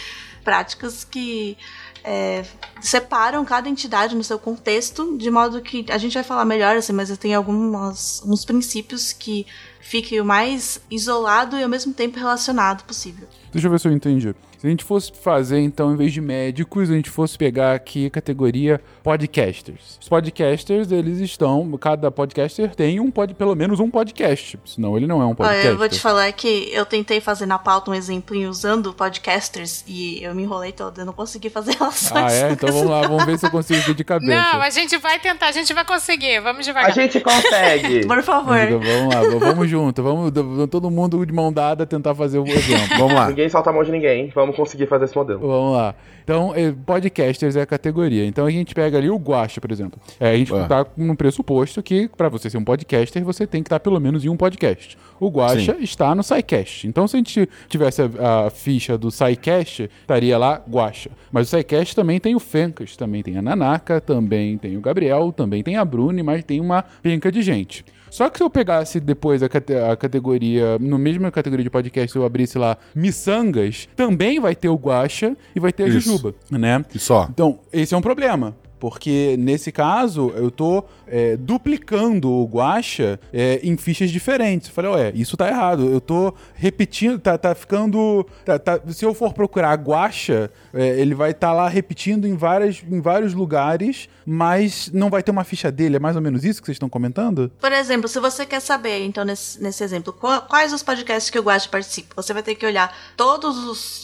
práticas que é, separam cada entidade no seu contexto, de modo que a gente vai falar melhor, assim, mas tem alguns uns princípios que fique o mais isolado e ao mesmo tempo relacionado possível. Deixa eu ver se eu entendi. Se a gente fosse fazer, então, em vez de médicos, a gente fosse pegar aqui a categoria podcasters. Os podcasters, eles estão. Cada podcaster tem um pod, pelo menos um podcast. Senão ele não é um Olha, podcast. eu vou te falar que eu tentei fazer na pauta um exemplinho usando podcasters e eu me enrolei toda, eu não consegui fazer relações. Ah, é? Então vamos lá, vamos ver se eu consigo de cabeça. Não, a gente vai tentar, a gente vai conseguir. Vamos devagar. A gente consegue! Por favor. Vamos lá, vamos junto. Vamos todo mundo de mão dada tentar fazer o exemplo. Vamos lá. Ninguém solta a mão de ninguém. Vamos conseguir fazer esse modelo. Vamos lá. Então, eh, podcasters é a categoria. Então a gente pega ali o Guacha, por exemplo. É, a gente É. tá no pressuposto que para você ser um podcaster, você tem que estar pelo menos em um podcast. O Guacha está no SciCast. Então, se a gente tivesse a, a ficha do SciCast, estaria lá Guacha. Mas o SciCast também tem o Fencas, também tem a Nanaka, também tem o Gabriel, também tem a Bruni, mas tem uma penca de gente. Só que se eu pegasse depois a, cate- a categoria, no mesma categoria de podcast, se eu abrisse lá Missangas, também vai ter o Guacha e vai ter a Isso. Jujuba, né? E só. Então, esse é um problema. Porque nesse caso, eu tô é, duplicando o guacha é, em fichas diferentes. Eu falei, ué, isso tá errado. Eu tô repetindo, tá, tá ficando. tá- tá- se eu for procurar guacha, é, ele vai estar lá repetindo em, várias, em vários lugares, mas não vai ter uma ficha dele. É mais ou menos isso que vocês estão comentando? Por exemplo, se você quer saber, então, nesse, nesse exemplo, qua- quais os podcasts que o Guacha participa, você vai ter que olhar todas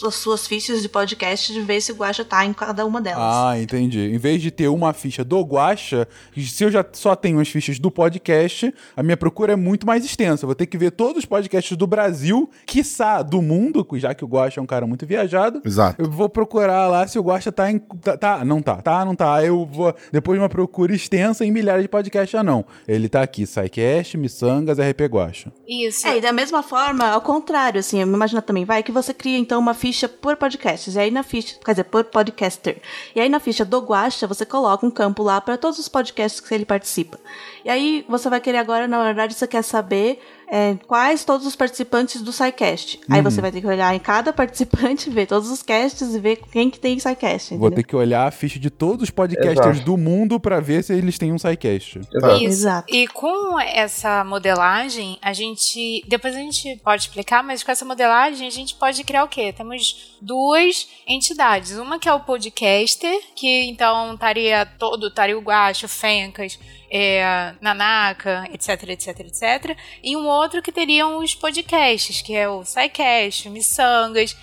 as suas fichas de podcast e ver se o Guacha tá em cada uma delas. Ah, entendi. Em vez de ter ter uma ficha do Guacha, se eu já só tenho as fichas do podcast, a minha procura é muito mais extensa. Eu vou ter que ver todos os podcasts do Brasil, quiçá do mundo, já que o Guacha é um cara muito viajado. Exato. Eu vou procurar lá se o Guacha tá em. Tá, tá, não tá. Tá, não tá. Eu vou. Depois de uma procura extensa em milhares de podcasts, ah, não. Ele tá aqui: SciCast, Missangas, RP Guacha. Isso. É, e da mesma forma, ao contrário, assim, imagina também, vai que você cria então uma ficha por podcasts, e aí na ficha, quer dizer, por podcaster. E aí na ficha do Guacha, você coloca um campo lá para todos os podcasts que ele participa. E aí você vai querer agora, na verdade, você quer saber é, quais todos os participantes do SciCast. Aí você vai ter que olhar em cada participante, ver todos os casts e ver quem que tem SciCast. Vou ter que olhar a ficha de todos os podcasters Exato. do mundo pra ver se eles têm um SciCast. Exato. Exato. E com essa modelagem, a gente. Depois a gente pode explicar, mas com essa modelagem a gente pode criar o quê? Temos duas entidades. Uma que é o podcaster, que então estaria todo, estaria o Guacho, o Fencas, é, Nanaka, etc, etc, etc. E um outro que teriam os podcasts, que é o SciCast, o Missangas.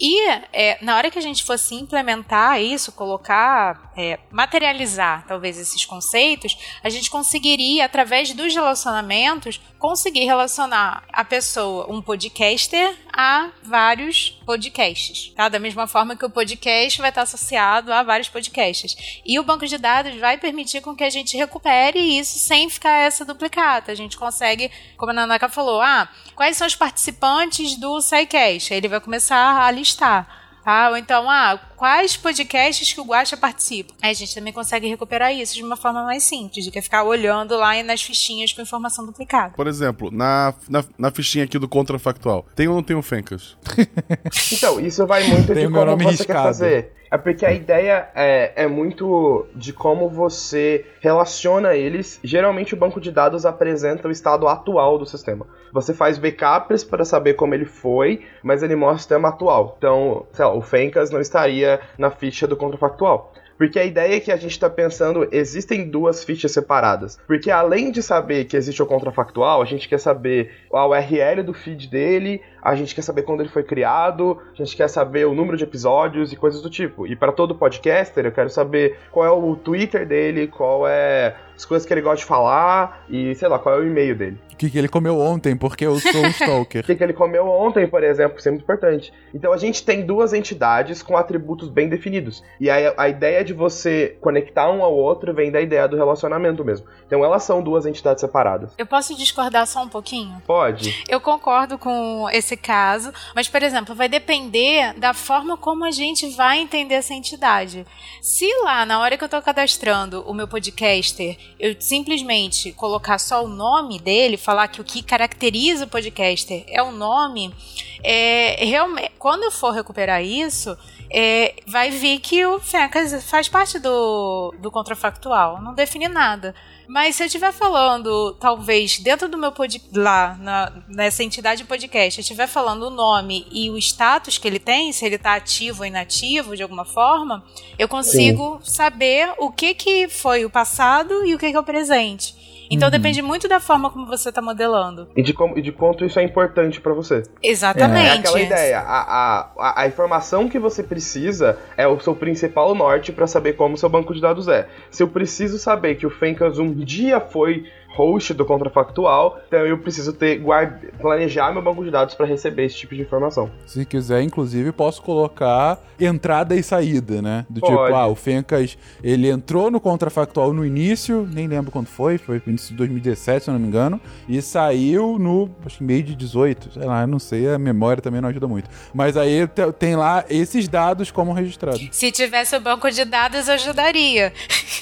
E é, na hora que a gente fosse implementar isso, colocar, é, materializar talvez esses conceitos, a gente conseguiria, através dos relacionamentos, conseguir relacionar a pessoa, um podcaster, a vários podcasts. Tá? Da mesma forma que o podcast vai estar associado a vários podcasts. E o banco de dados vai permitir com que a gente recupere isso sem ficar essa duplicata. A gente consegue, como a Nanaka falou, ah, quais são os participantes do SciCast? Aí ele vai começar a listar. Tá? Ou então, ah, quais podcasts que o Guaxa participa? Aí a gente também consegue recuperar isso de uma forma mais simples, do que ficar olhando lá nas fichinhas com informação duplicada. Por exemplo, na, na, na fichinha aqui do Contrafactual, tem ou não tem o Fencas? Então, isso vai muito Tem de como você quer riscado. fazer. É porque a ideia é, é muito de como você relaciona eles. Geralmente o banco de dados apresenta o estado atual do sistema. Você faz backups para saber como ele foi, mas ele mostra o sistema atual. Então, sei lá, o Fencas não estaria na ficha do contrafactual. Porque a ideia é que a gente está pensando, existem duas fichas separadas. Porque além de saber que existe o contrafactual, a gente quer saber a URL do feed dele, a gente quer saber quando ele foi criado, a gente quer saber o número de episódios e coisas do tipo. E para todo podcaster, eu quero saber qual é o Twitter dele, qual é as coisas que ele gosta de falar e, sei lá, qual é o e-mail dele. O que, que ele comeu ontem, porque eu sou um O stalker. que, que ele comeu ontem, por exemplo, isso é muito importante. Então a gente tem duas entidades com atributos bem definidos. E aí a ideia de você conectar um ao outro vem da ideia do relacionamento mesmo. Então elas são duas entidades separadas. Eu posso discordar só um pouquinho? Pode. Eu concordo com esse caso, mas, por exemplo, vai depender da forma como a gente vai entender essa entidade. Se lá, na hora que eu tô cadastrando o meu podcaster, eu simplesmente colocar só o nome dele, falar que o que caracteriza o podcaster é o nome, é, realmente, quando eu for recuperar isso, é, vai ver que o Fecas faz parte do, do contrafactual, não define nada. Mas se eu estiver falando, talvez, dentro do meu pod lá, na- nessa entidade podcast, eu estiver falando o nome e o status que ele tem, se ele está ativo ou inativo de alguma forma, eu consigo saber o que, que foi o passado e o que, que é o presente. Então depende muito da forma como você está modelando. E de, como, e de quanto isso é importante pra você. Exatamente. É aquela ideia. A, a, a, a informação que você precisa é o seu principal norte pra saber como o seu banco de dados é. Se eu preciso saber que o Fencas um dia foi host do contrafactual, então eu preciso ter guard... planejar meu banco de dados pra receber esse tipo de informação. Se quiser, inclusive, posso colocar entrada e saída, né? Do Pode. tipo, ah, o Fencas, ele entrou no contrafactual no início, nem lembro quando foi, foi no início de 2017, se eu não me engano, e saiu no acho que meio de 18, sei lá, eu não sei, a memória também não ajuda muito. Mas aí te- tem lá esses dados como registrados. Se tivesse o banco de dados, eu ajudaria.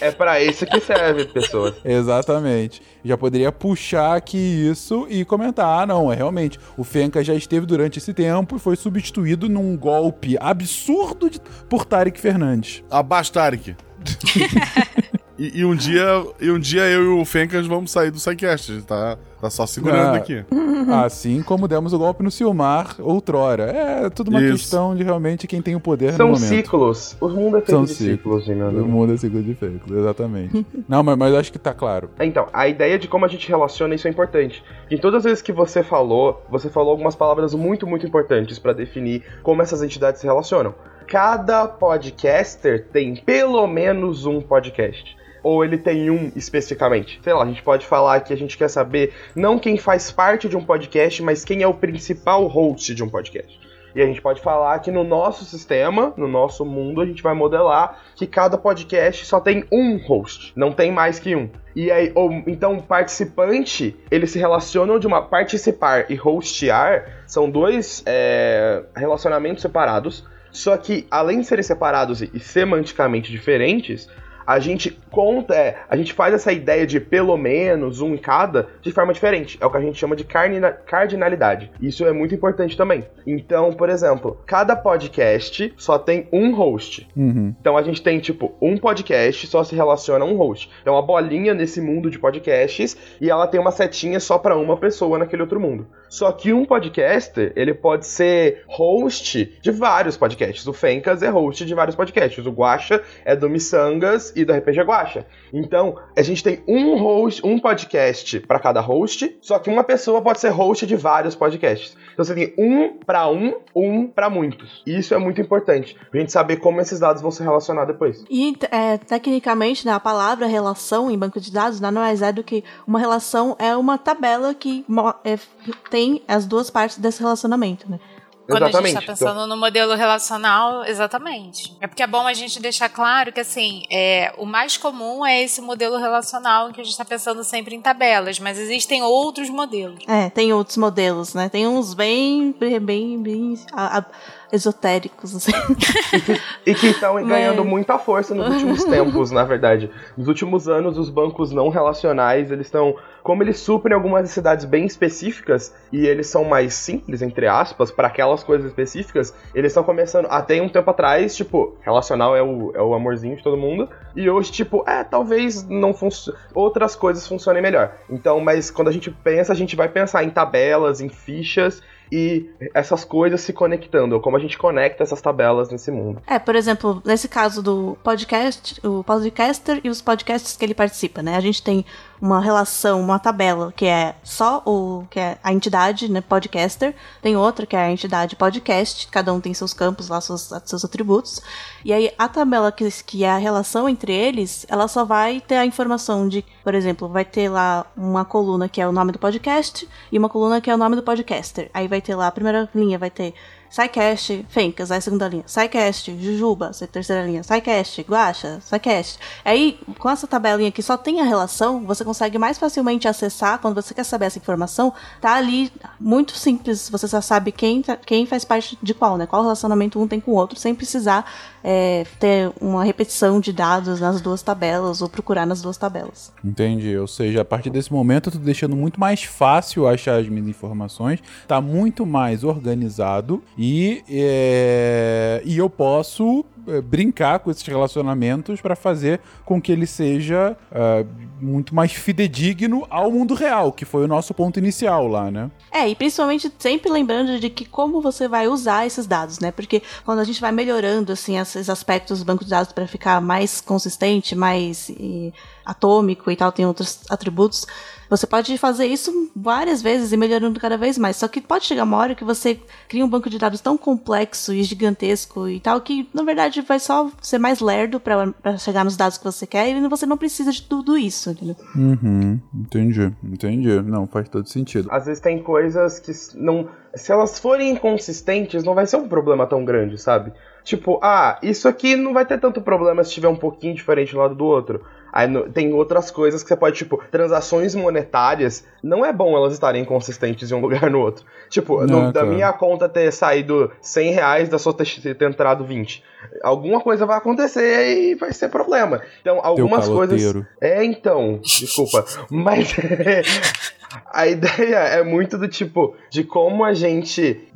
É pra isso que serve, pessoas. Exatamente. Já poderia puxar aqui isso e comentar: ah, não, é realmente. O Fencas já esteve durante esse tempo e foi substituído num golpe absurdo de- por Tarek Fernandes. Abaixo, Tarek. e, e um dia, e um dia eu e o Fencas vamos sair do gente tá, tá só segurando Ah. aqui. Assim como demos o golpe no Silmar outrora. É tudo uma Isso. questão de realmente quem tem o poder São no momento. ciclos. O mundo é feito São de ciclos, hein, meu O mundo é ciclo de ciclos, exatamente. não, mas, mas acho que tá claro. Então, a ideia de como a gente relaciona isso é importante. Em todas as vezes que você falou, você falou algumas palavras muito, muito importantes pra definir como essas entidades se relacionam. cada podcaster tem pelo menos um podcast. Ou ele tem um especificamente? Sei lá, a gente pode falar que a gente quer saber não quem faz parte de um podcast, mas quem é o principal host de um podcast. E a gente pode falar que no nosso sistema, no nosso mundo, a gente vai modelar que cada podcast só tem um host, não tem mais que um. E aí, ou, então, participante, eles se relacionam de uma. Participar e hostear são dois é, relacionamentos separados. Só que, além de serem separados e, e semanticamente diferentes, a gente conta, é, a gente faz essa ideia de pelo menos um em cada de forma diferente. É o que a gente chama de cardina- cardinalidade. Isso é muito importante também. Então, por exemplo, cada podcast só tem um host. Uhum. Então a gente tem, tipo, um podcast só se relaciona a um host. Então a bolinha nesse mundo de podcasts e ela tem uma setinha só pra uma pessoa naquele outro mundo. Só que um podcaster, ele pode ser host de vários podcasts. O Fencas é host de vários podcasts. O Guacha é do Missangas e do RPG Guacha. Então, a gente tem um host, um podcast pra cada host, só que uma pessoa pode ser host de vários podcasts. Então você tem um pra um, um pra muitos. E isso é muito importante, pra gente saber como esses dados vão se relacionar depois. E, é, tecnicamente, né, a palavra relação em banco de dados nada mais é do que uma relação é uma tabela que é, tem as duas partes desse relacionamento, né? Quando a gente Exatamente. está pensando no modelo relacional, exatamente. É porque é bom a gente deixar claro que, assim, é, o mais comum é esse modelo relacional em que a gente está pensando sempre em tabelas, mas existem outros modelos. É, tem outros modelos, né? Tem uns bem, bem, bem a- a- esotéricos, assim. E que estão ganhando Mas- muita força nos últimos tempos, na verdade. Nos últimos anos, os bancos não relacionais, eles estão. Como eles suprem algumas necessidades bem específicas e eles são mais simples, entre aspas, para aquelas coisas específicas, eles estão começando. Até um tempo atrás, tipo, relacional é o, é o amorzinho de todo mundo. E hoje, tipo, é, talvez não func- outras coisas funcionem melhor. Então, mas quando a gente pensa, a gente vai pensar em tabelas, em fichas e essas coisas se conectando, como a gente conecta essas tabelas nesse mundo. É, por exemplo, nesse caso do podcast, o podcaster e os podcasts que ele participa, né? A gente tem uma relação, uma tabela que é só o que é a entidade, né, podcaster, tem outra que é a entidade podcast, cada um tem seus campos lá, seus, seus atributos. E aí a tabela que, que é a relação entre eles, ela só vai ter a informação de, por exemplo, vai ter lá uma coluna que é o nome do podcast e uma coluna que é o nome do podcaster. Aí vai ter lá a primeira linha, vai ter SciCast, Fencas, aí segunda linha, SciCast, Jujuba, terceira linha, SciCast, Guacha, SciCast. Aí, com essa tabelinha que só tem a relação, você consegue mais facilmente acessar, quando você quer saber essa informação, tá ali muito simples, você já sabe quem, tá- quem faz parte de qual, né? Qual relacionamento um tem com o outro, sem precisar é, ter uma repetição de dados nas duas tabelas ou procurar nas duas tabelas. Entendi. Ou seja, a partir desse momento eu tô deixando muito mais fácil achar as minhas informações, tá muito mais organizado e, é, e eu posso é, brincar com esses relacionamentos para fazer com que ele seja ah, muito mais fidedigno ao mundo real, que foi o nosso ponto inicial lá, né? É, e principalmente sempre lembrando de que como você vai usar esses dados, né? Porque quando a gente vai melhorando assim esses aspectos do banco de dados para ficar mais consistente, mais e, atômico e tal, tem outros atributos, você pode fazer isso várias vezes e melhorando cada vez mais. Só que pode chegar uma hora que você cria um banco de dados tão complexo e gigantesco e tal que na verdade vai só ser mais lerdo para chegar nos dados que você quer e você não precisa de tudo isso, entendeu? Uhum, entendi, entendi. Não, faz todo sentido. Às vezes tem coisas que não. Se elas forem inconsistentes, não vai ser um problema tão grande, sabe? Tipo, ah, isso aqui não vai ter tanto problema se tiver um pouquinho diferente do lado do outro. Aí no- tem outras coisas que você pode, tipo, transações monetárias, não é bom elas estarem inconsistentes em um lugar no outro. Tipo, no- Não, da cara. minha conta ter saído 100 reais, da sua ter, ter entrado 20. Alguma coisa vai acontecer e vai ser problema. Então, algumas coisas. É, então, desculpa. Mas a ideia é muito do tipo, de como a gente.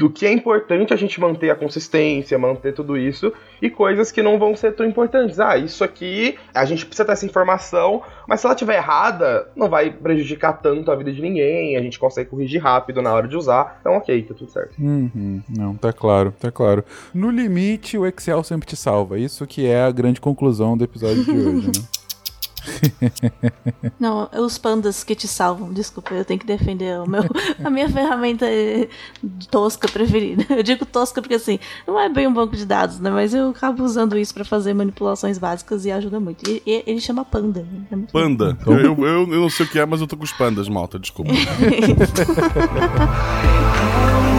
Do que é importante a gente manter a consistência, manter tudo isso, e coisas que não vão ser tão importantes. Ah, isso aqui, a gente precisa ter essa informação, mas se ela estiver errada, não vai prejudicar tanto a vida de ninguém, a gente consegue corrigir rápido na hora de usar. Então, ok, tá tudo certo. Uhum, não, tá claro, tá claro. No limite, o Excel sempre te salva. Isso que é a grande conclusão do episódio de hoje, né? Não, os pandas que te salvam. Desculpa, eu tenho que defender o meu, a minha ferramenta eh, tosca preferida. Eu digo tosca porque assim, não é bem um banco de dados, né? Mas eu acabo usando isso pra fazer manipulações básicas e ajuda muito. E, e- ele chama panda. né? É Panda. Eu, eu, eu- eu não sei o que é, mas eu tô com os pandas, malta, desculpa.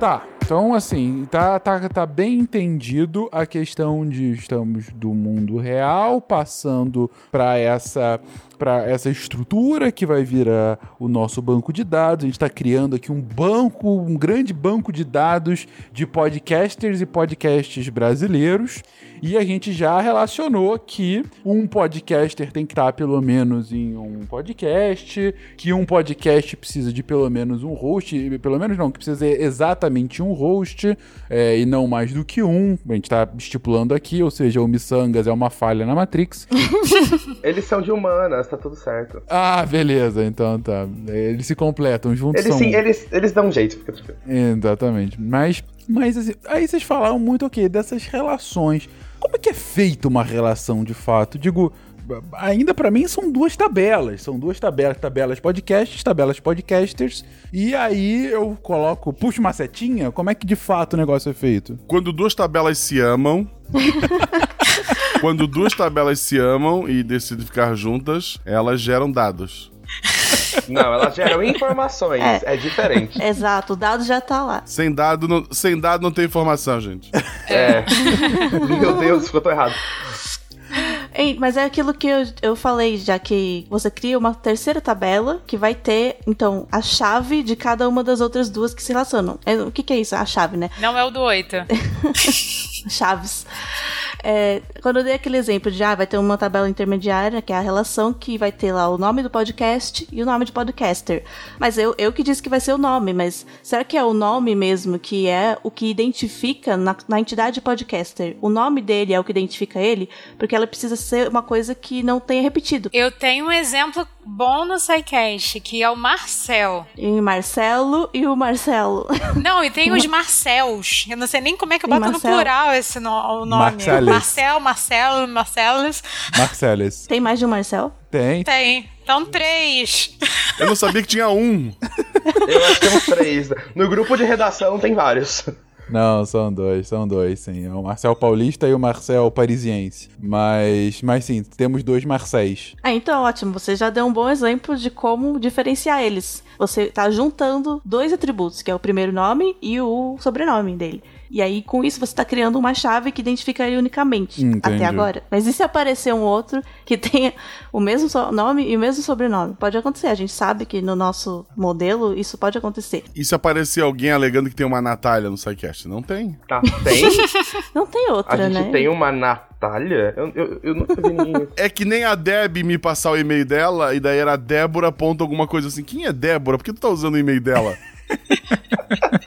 Tá, então assim, tá, tá, tá bem entendido a questão de estamos do mundo real passando para essa para essa estrutura que vai virar o nosso banco de dados. A gente está criando aqui um banco, um grande banco de dados de podcasters e podcasts brasileiros. E a gente já relacionou que um podcaster tem que estar pelo menos em um podcast, que um podcast precisa de pelo menos um host, pelo menos não, que precisa ser exatamente um host é, e não mais do que um. A gente está estipulando aqui, ou seja, o Missangas é uma falha na Matrix. Eles são de humanas, tá tudo certo. ah, beleza, então tá. Eles se completam juntos. Eles são sim, eles, eles dão um jeito, fica tranquilo. Exatamente. Mas, mas assim, aí vocês falaram muito, ok, dessas relações. Como é que é feita uma relação de fato? Digo, ainda pra mim são duas tabelas. São duas tabelas, tabelas podcasts, tabelas podcasters. E aí eu coloco, puxo uma setinha, como é que de fato o negócio é feito? Quando duas tabelas se amam. quando duas tabelas se amam e decidem ficar juntas, elas geram dados. Não, elas geram informações, é, diferente. Exato, o dado já tá lá. Sem dado, não, sem dado não tem informação, gente. É. Meu Deus, eu tô errado. Ei, mas é aquilo que eu, eu falei, já que você cria uma terceira tabela que vai ter, então, a chave de cada uma das outras duas que se relacionam. É, o que, que é isso? A chave, né? Não é o do 8. Chaves. É, quando eu dei aquele exemplo de ah, vai ter uma tabela intermediária, que é a relação que vai ter lá o nome do podcast e o nome de podcaster. Mas eu, eu que disse que vai ser o nome, mas será que é o nome mesmo que é o que identifica na, na entidade podcaster? O nome dele é o que identifica ele? Porque ela precisa ser uma coisa que não tenha repetido. Eu tenho um exemplo bom no SciCast, que é o Marcel. E Marcelo e o Marcelo. Não, e tem os Marcels. Eu não sei nem como é que eu boto no plural esse no, o nome. Marceles. Marcel, Marcelo, Marcelos. Marceles. Tem mais de um Marcel? Tem. Tem. Então, três. Eu não sabia que tinha um. Eu acho que tem uns três. No grupo de redação tem vários. Não, são dois, são dois, sim. É o Marcel Paulista e o Marcel Parisiense. Mas, mas sim, temos dois Marcéis. Ah, então ótimo. Você já deu um bom exemplo de como diferenciar eles. Você tá juntando dois atributos, que é o primeiro nome e o sobrenome dele. E aí, com isso, você tá criando uma chave que identifica ele unicamente. Entendi. Até agora. Mas e se aparecer um outro que tenha o mesmo so- nome e o mesmo sobrenome? Pode acontecer. A gente sabe que no nosso modelo isso pode acontecer. E se aparecer alguém alegando que tem uma Natália no SciCast? Não tem. Tá, tem? Não tem A outra, gente né? tem uma Natália? Eu, eu, eu nunca vi ninguém. É que nem a Deb me passar o e-mail dela e daí era Débora ponto alguma coisa assim. Quem é Débora? Por que tu tá usando o e-mail dela?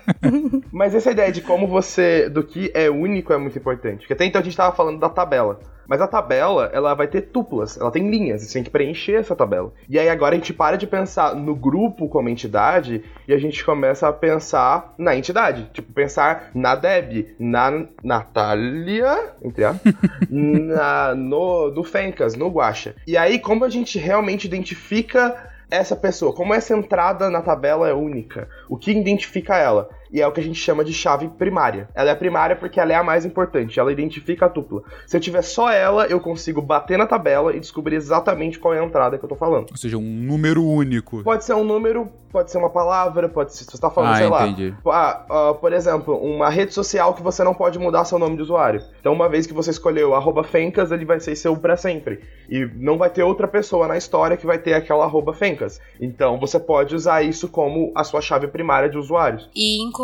Mas essa ideia de como você. do que é único é muito importante. Porque até então a gente tava falando da tabela. Mas a tabela, ela vai ter tuplas, ela tem linhas, você tem que preencher essa tabela. E aí agora a gente para de pensar no grupo como entidade e a gente começa a pensar na entidade. Tipo, pensar na Deb, na Natália, entre na, no, no Fencas, no Guacha. E aí, como a gente realmente identifica essa pessoa, como essa entrada na tabela é única, o que identifica ela? E é o que a gente chama de chave primária. Ela é primária porque ela é a mais importante, ela identifica a tupla. Se eu tiver só ela, eu consigo bater na tabela e descobrir exatamente qual é a entrada que eu tô falando. Ou seja, um número único. Pode ser um número, pode ser uma palavra, pode ser. Se você tá falando, Ah, sei lá. entendi. Ah, ah, por exemplo, uma rede social que você não pode mudar seu nome de usuário. Então, uma vez que você escolheu arroba Fencas, ele vai ser seu pra sempre. E não vai ter outra pessoa na história que vai ter aquela arroba Fencas. Então, você pode usar isso como a sua chave primária de usuários. E, inclusive,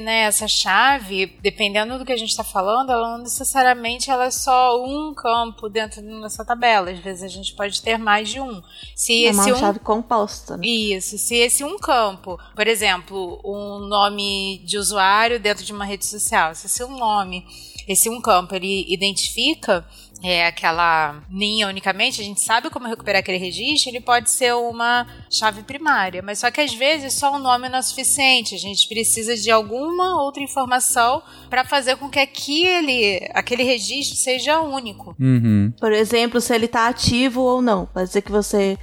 né, essa chave, dependendo do que a gente está falando, ela não necessariamente ela é só um campo dentro dessa tabela. Às vezes a gente pode ter mais de um. Se É uma um chave composta. né? Isso, se esse um campo, por exemplo, um nome de usuário dentro de uma rede social, se esse um nome, esse um campo, ele identifica, é aquela linha unicamente, a gente sabe como recuperar aquele registro, ele pode ser uma chave primária. Mas só que às vezes só um nome não é suficiente. A gente precisa de alguma outra informação para fazer com que aquele, aquele registro seja único. Uhum. Por exemplo, se ele está ativo ou não. Pode dizer que você,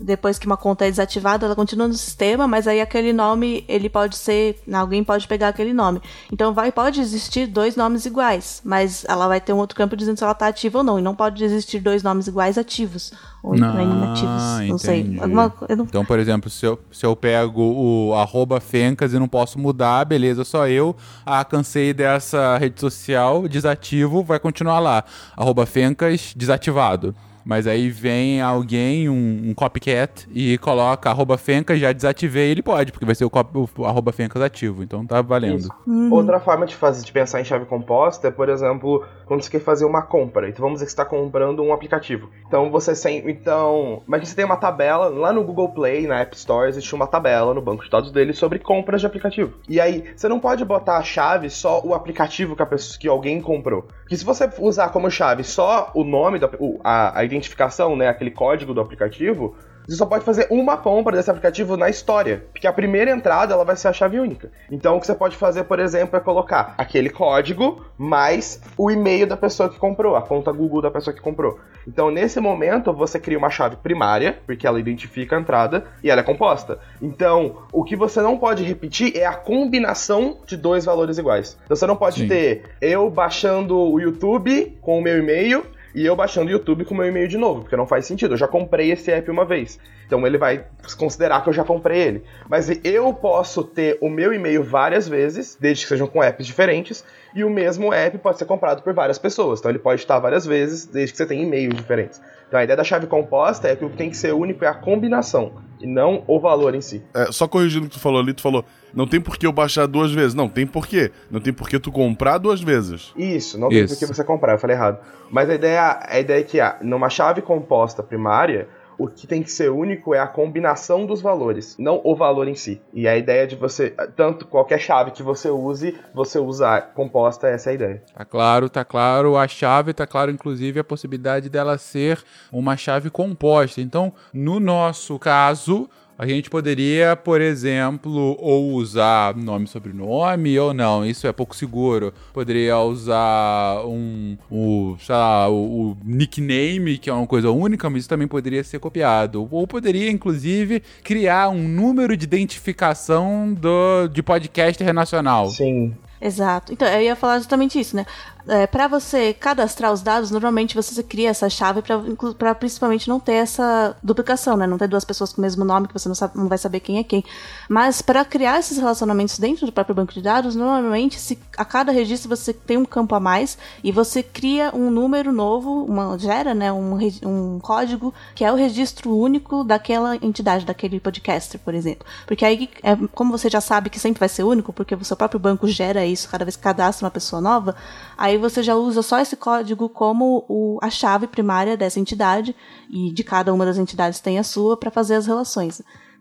depois que uma conta é desativada, ela continua no sistema, mas aí aquele nome, ele pode ser, alguém pode pegar aquele nome. Então vai, pode existir dois nomes iguais, mas ela vai ter um outro campo dizendo se ela está ativa ou não. E não pode existir dois nomes iguais ativos ou Ah, inativos. Não sei. Alguma, não Então, por exemplo, se eu, se eu pego o arroba Fencas e não posso mudar, beleza, só eu. Ah, cansei dessa rede social, desativo, vai continuar lá. Arroba Fencas desativado. Mas aí vem alguém, um, um copycat, e coloca arroba Fencas, já desativei, ele pode, porque vai ser o, o arroba Fencas ativo. Então tá valendo. Outra forma de fazer de pensar em chave composta é, por exemplo, quando você quer fazer uma compra. Então vamos dizer que você está comprando um aplicativo. Então você sempre. Então. Que você tem uma tabela. Lá no Google Play, na App Store, existe uma tabela no banco de dados dele sobre compras de aplicativo. E aí, você não pode botar a chave só o aplicativo que, a pessoa, que alguém comprou. Porque se você usar como chave só o nome, o- a, a identificação, né? Aquele código do aplicativo. Você só pode fazer uma compra desse aplicativo na história, porque a primeira entrada ela vai ser a chave única. Então o que você pode fazer, por exemplo, é colocar aquele código mais o e-mail da pessoa que comprou, a conta Google da pessoa que comprou. Então nesse momento você cria uma chave primária, porque ela identifica a entrada e ela é composta. Então o que você não pode repetir é a combinação de dois valores iguais. Então você não pode Sim. ter eu baixando o YouTube com o meu e-mail e eu baixando o YouTube com meu e-mail de novo, porque não faz sentido. Eu já comprei esse app uma vez. Então ele vai considerar que eu já comprei ele. Mas eu posso ter o meu e-mail várias vezes, desde que sejam com apps diferentes, e o mesmo app pode ser comprado por várias pessoas. Então ele pode estar várias vezes, desde que você tenha e-mails diferentes. Então a ideia da chave composta é que o que tem que ser único é a combinação, e não o valor em si. É, só corrigindo o que tu falou ali, tu falou, não tem por que eu baixar duas vezes. Não, tem por quê. Não tem por que tu comprar duas vezes. Isso, não tem Isso. por que você comprar, eu falei errado. Mas a ideia, a ideia é que ah, numa chave composta primária, o que tem que ser único é a combinação dos valores, não o valor em si. E a ideia de você, tanto qualquer chave que você use, você usar composta, essa é a ideia. Tá claro, tá claro a chave, tá claro inclusive a possibilidade dela ser uma chave composta. Então, no nosso caso, a gente poderia, por exemplo, ou usar nome e sobrenome ou não, isso é pouco seguro. Poderia usar um, o, sei lá, o, o nickname, que é uma coisa única, mas isso também poderia ser copiado. Ou poderia, inclusive, criar um número de identificação do, de podcaster nacional. Sim. Exato. Então, eu ia falar justamente isso, né? É, para você cadastrar os dados, normalmente você cria essa chave para principalmente não ter essa duplicação, né? Não ter duas pessoas com o mesmo nome que você não, sabe, não vai saber quem é quem. Mas para criar esses relacionamentos dentro do próprio banco de dados, normalmente se a cada registro você tem um campo a mais e você cria um número novo, uma gera, né, um, um código que é o registro único daquela entidade, daquele podcaster, por exemplo. Porque aí, é, como você já sabe que sempre vai ser único, porque o seu próprio banco gera isso cada vez que cadastra uma pessoa nova, aí você já usa só esse código como o- a chave primária dessa entidade e de cada uma das entidades tem a sua para fazer as relações.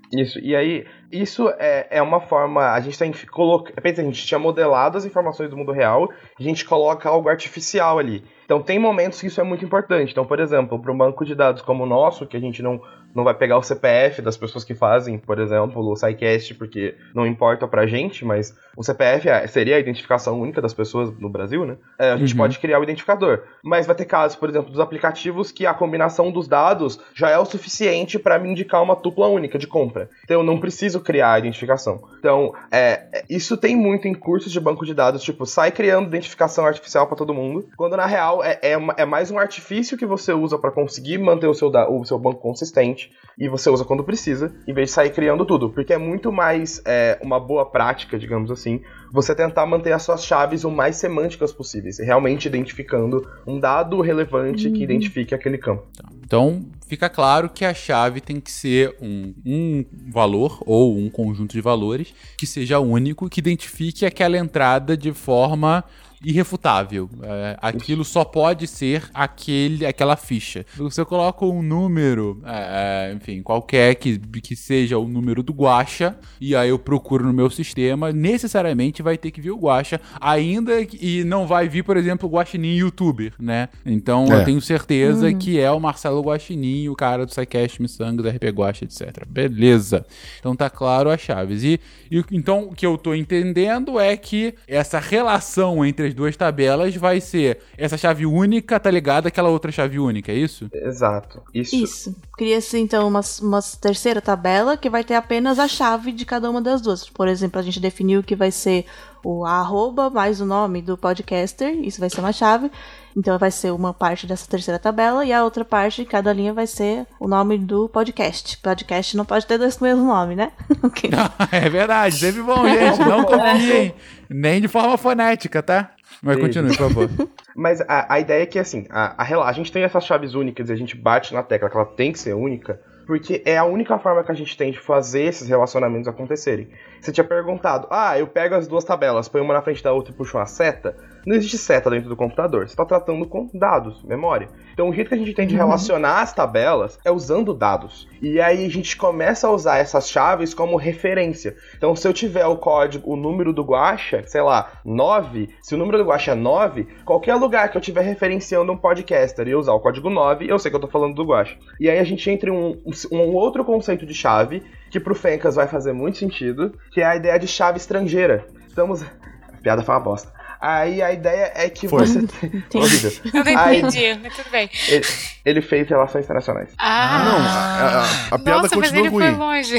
Isso, e aí, isso é, é uma forma. A gente tem que colocar. Pensa, a gente tinha modelado as informações do mundo real, a gente coloca algo artificial ali. Então tem momentos que isso é muito importante. Então, por exemplo, para um banco de dados como o nosso, que a gente não, não vai pegar o CPF das pessoas que fazem, por exemplo, o SciCast, porque não importa pra gente, mas o CPF é- seria a identificação única das pessoas no Brasil, né? É, a gente Uhum. pode criar o identificador. Mas vai ter casos, por exemplo, dos aplicativos que a combinação dos dados já é o suficiente para me indicar uma tupla única de compra. Então eu não preciso criar a identificação. Então, é, é, isso tem muito em cursos de banco de dados, tipo, sai criando identificação artificial para todo mundo, quando na real é, é, é mais um artifício que você usa para conseguir manter o seu, o seu banco consistente e você usa quando precisa, em vez de sair criando tudo. Porque é muito mais é, uma boa prática, digamos assim, você tentar manter as suas chaves o mais semânticas possíveis, realmente identificando um dado relevante que identifique aquele campo. Então, fica claro que a chave tem que ser um, um valor ou um conjunto de valores que seja único, que identifique aquela entrada de forma irrefutável. É, aquilo só pode ser aquele, aquela ficha. Você coloca um número, é, é, enfim, qualquer que, que seja o número do guacha, e aí eu procuro no meu sistema, necessariamente vai ter que vir o guacha, ainda que- e não vai vir, por exemplo, o guaxinim youtuber, né? Então É. eu tenho certeza que é o Marcelo Guaxinim, o cara do SciCast, Missangas, RP Guacha, etc. Beleza. Então tá claro as chaves. E, e então o que eu tô entendendo é que essa relação entre as duas tabelas vai ser essa chave única tá ligada àquela outra chave única, é isso? Exato. Isso. Isso. Cria-se então uma, uma terceira tabela que vai ter apenas a chave de cada uma das duas. Por exemplo, a gente definiu que vai ser o arroba mais o nome do podcaster, isso vai ser uma chave. Então vai ser uma parte dessa terceira tabela e a outra parte, cada linha vai ser o nome do podcast. Podcast não pode ter dois com o mesmo nome, né? É verdade, sempre bom, gente. Não confiem. Nem de forma fonética, tá? Mas continue, por favor. Mas a, a ideia é que, assim, a, a, a gente tem essas chaves únicas e a gente bate na tecla que ela tem que ser única, porque é a única forma que a gente tem de fazer esses relacionamentos acontecerem. Você tinha perguntado, ah, eu pego as duas tabelas, põe uma na frente da outra e puxo uma seta. Não existe seta dentro do computador, você está tratando com dados, memória. Então o jeito que a gente tem de relacionar as tabelas é usando dados. E aí a gente começa a usar essas chaves como referência. Então se eu tiver o código, o número do guacha, sei lá, 9, se o número do guacha é 9, qualquer lugar que eu estiver referenciando um podcaster e usar o código 9, eu sei que eu tô falando do guacha. E aí a gente entra em um, um outro conceito de chave, que pro Fencas vai fazer muito sentido, que é a ideia de chave estrangeira. Estamos... A piada foi uma bosta. Aí a ideia é que Foi. você... Horrível. Eu não Aí- entendi, mas tudo bem. ele, ele fez relações internacionais. Ah, Não, a, a- a piada Nossa, mas continua ele foi ruim. longe.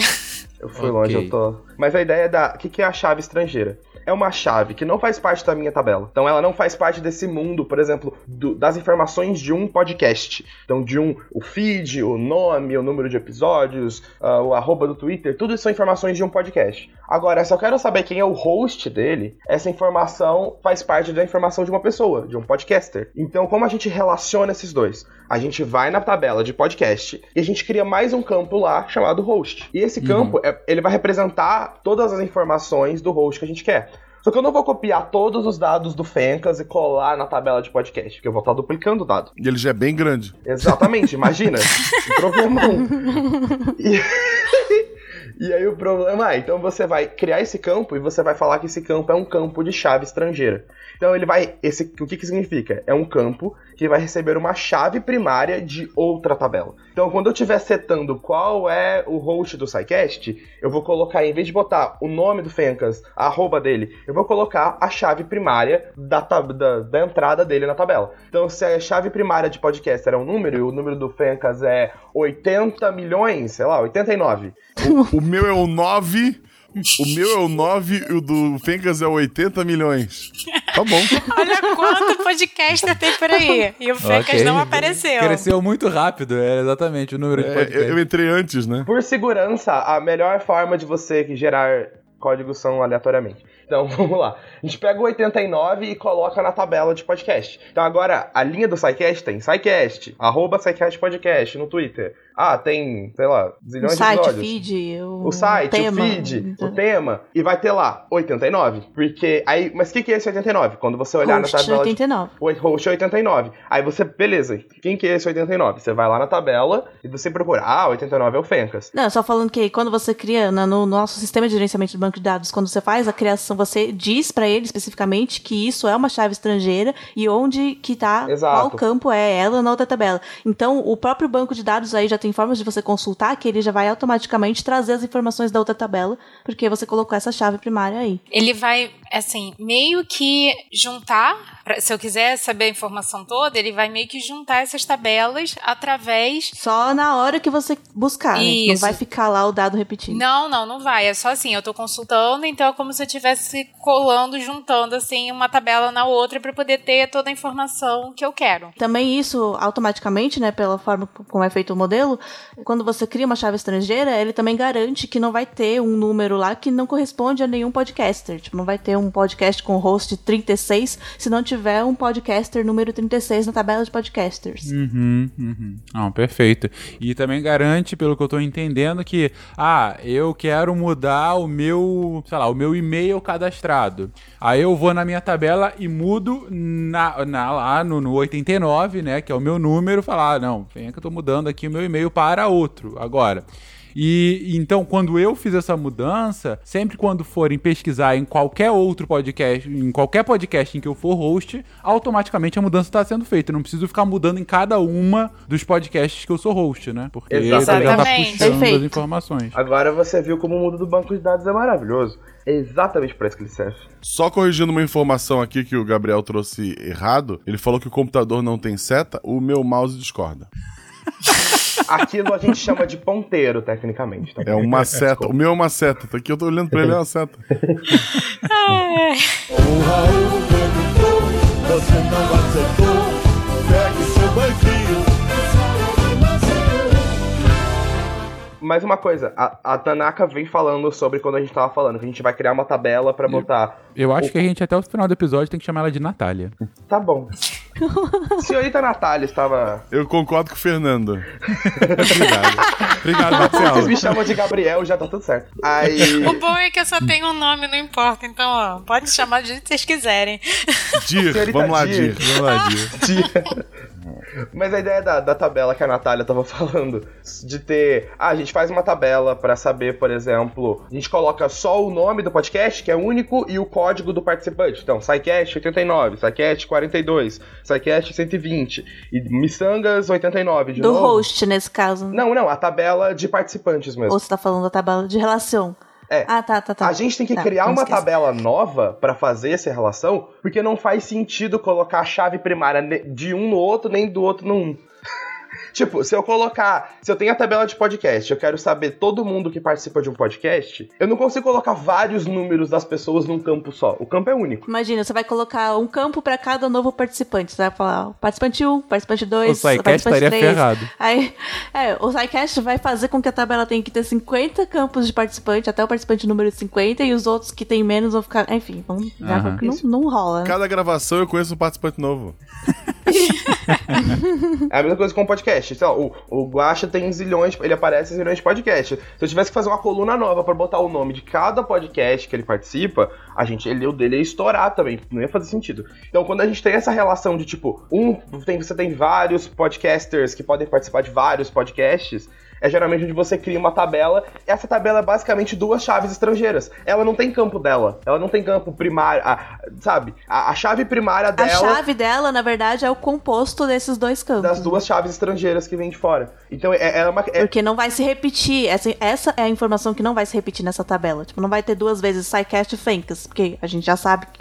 Eu fui Ok. longe, eu tô. Mas a ideia da. O que, que é a chave estrangeira? É uma chave que não faz parte da minha tabela. Então ela não faz parte desse mundo, por exemplo, do- das informações de um podcast. Então, de um. O feed, o nome, o número de episódios, ah, o arroba do Twitter, tudo isso são informações de um podcast. Agora, se eu quero saber quem é o host dele, essa informação faz parte da informação de uma pessoa, de um podcaster. Então, como a gente relaciona esses dois? A gente vai na tabela de podcast e a gente cria mais um campo lá chamado host. E esse campo, é- ele vai representar todas as informações do host que a gente quer. Só que eu não vou copiar todos os dados do Fencas e colar na tabela de podcast, porque eu vou estar duplicando o dado. E ele já é bem grande. Exatamente, imagina. um problemão. E... e aí o problema é, então você vai criar esse campo e você vai falar que esse campo é um campo de chave estrangeira. Então ele vai. Esse, o que, que significa? É um campo que vai receber uma chave primária de outra tabela. Então, quando eu estiver setando qual é o host do SciCast, eu vou colocar, em vez de botar o nome do Fencas, a arroba dele, eu vou colocar a chave primária da, da, da entrada dele na tabela. Então, se a chave primária de podcast era um número e o número do Fencas é 80 milhões, sei lá, 89. O meu é o 9. O meu é o 9 e o do Fencas é o 80 milhões. Tá bom. Olha quanto podcaster tem por aí. E o Fencas Ok. não apareceu. Cresceu muito rápido, é exatamente o número de É, eu entrei antes, né? Por segurança, a melhor forma de você gerar códigos são aleatoriamente. Então vamos lá. A gente pega o 89 e coloca na tabela de podcast. Então agora, a linha do SciCast tem SciCast, arroba SciCast Podcast no Twitter. Ah, tem, sei lá, zilhões de site, o episódios. feed, o, O site, tema. o feed, o tema, e vai ter lá 89. Porque aí, mas o que, que é esse 89? Quando você olhar Host na tabela de 89. o host é 89. Aí você, beleza, quem que é esse 89? Você vai lá na tabela e você procura, ah, 89 é o Fencas. Não, só falando que quando você cria na- no nosso sistema de gerenciamento de banco de dados, quando você faz a criação, você diz pra ele especificamente que isso é uma chave estrangeira e onde que tá, Exato. qual campo é ela na outra tabela. Então, o próprio banco de dados aí já tem formas de você consultar que ele já vai automaticamente trazer as informações da outra tabela, porque você colocou essa chave primária aí. Ele vai, assim, meio que juntar. Se eu quiser saber a informação toda, ele vai meio que juntar essas tabelas através. Só na hora que você buscar, né? Não vai ficar lá o dado repetindo. Não, não, não vai. É só assim, eu tô consultando, então é como se eu estivesse colando, juntando, assim, uma tabela na outra para poder ter toda a informação que eu quero. Também isso, automaticamente, né, pela forma como é feito o modelo, quando você cria uma chave estrangeira, ele também garante que não vai ter um número lá que não corresponde a nenhum podcaster. Tipo, não vai ter um podcast com host 36 se não tiver um podcaster número 36 na tabela de podcasters. Uhum, uhum. Não, perfeito. E também garante, pelo que eu tô entendendo, que, ah, eu quero mudar o meu, sei lá, o meu e-mail cadastrado. Aí eu vou na minha tabela e mudo na, na- lá no, no 89, né? Que é o meu número, falar, ah, não, vem que eu tô mudando aqui o meu e-mail para outro agora. E então, quando eu fiz essa mudança, sempre quando forem pesquisar em qualquer outro podcast, em qualquer podcast em que eu for host, automaticamente a mudança está sendo feita. Eu não preciso ficar mudando em cada uma dos podcasts que eu sou host, né? Porque ele já tá Exatamente. puxando as Perfeito. informações. Agora você viu como o mundo do banco de dados é maravilhoso. É exatamente para isso que ele serve. Só corrigindo uma informação aqui que o Gabriel trouxe errado, ele falou que o computador não tem seta, o meu mouse discorda. Aquilo a gente chama de ponteiro, tecnicamente. Tá É uma seta. O meu é uma seta. Tá aqui, eu tô olhando pra ele, é uma seta. O Raul perguntou, você não acertou. Pegue seu banquinho. Mais uma coisa, a, a Tanaka vem falando sobre quando a gente tava falando, que a gente vai criar uma tabela pra botar. Eu acho que a gente até o final do episódio tem que chamar ela de Natália. Tá bom. Senhorita Natália estava. Eu concordo com o Fernando. Obrigado. Obrigado, Vocês Marcelo. me chamam de Gabriel, já tá tudo certo. Aí. O bom é que eu só tenho um nome, não importa. Então, ó, pode chamar do jeito que vocês quiserem. Dir, vamos lá, Dir. Dir. Vamos lá, Dir. Mas a ideia da, da tabela que a Natália tava falando, de ter. Ah, a gente faz uma tabela pra saber, por exemplo, a gente coloca só o nome do podcast, que é único, e o código do participante. Então, SciCast 89, SciCast 42, SciCast 120, e Missangas 89, de Do novo. host, nesse caso. Não, não, a tabela de participantes mesmo. Ou você tá falando da tabela de relação? É. Ah, tá, tá, tá. A gente tem que Tá, criar uma esquece. tabela nova pra fazer essa relação, porque não faz sentido colocar a chave primária de um no outro, nem do outro no um. Tipo, se eu colocar. Se eu tenho a tabela de podcast, eu quero saber todo mundo que participa de um podcast, eu não consigo colocar vários números das pessoas num campo só. O campo é único. Imagina, você vai colocar um campo pra cada novo participante. Você vai falar ó, participante 1, participante 2, O participante estaria 3. ferrado. Aí, é, o SciCast vai fazer com que a tabela tenha que ter 50 campos de participante, até o participante número 50, e os outros que tem menos vão ficar. Enfim, vão, já Aham. não, não rola, né? Cada gravação eu conheço um participante novo. É a mesma coisa com o podcast. Sei lá, o, o Guacha tem zilhões, ele aparece em zilhões de podcast. Se eu tivesse que fazer uma coluna nova pra botar o nome de cada podcast que ele participa, a gente, ele, o dele ia estourar também. Não ia fazer sentido. Então, quando a gente tem essa relação de tipo, um, tem, você tem vários podcasters que podem participar de vários podcasts. É geralmente onde você cria uma tabela. Essa tabela é basicamente duas chaves estrangeiras. Ela não tem campo dela. Ela não tem campo primário. a- sabe? A, a chave primária A dela chave dela, na verdade, é o composto desses dois campos. das duas chaves estrangeiras que vem de fora. Então é, é uma. é- Porque não vai se repetir. Essa, essa é a informação que não vai se repetir nessa tabela. Tipo, não vai ter duas vezes SciCast e Fencas, porque a gente já sabe que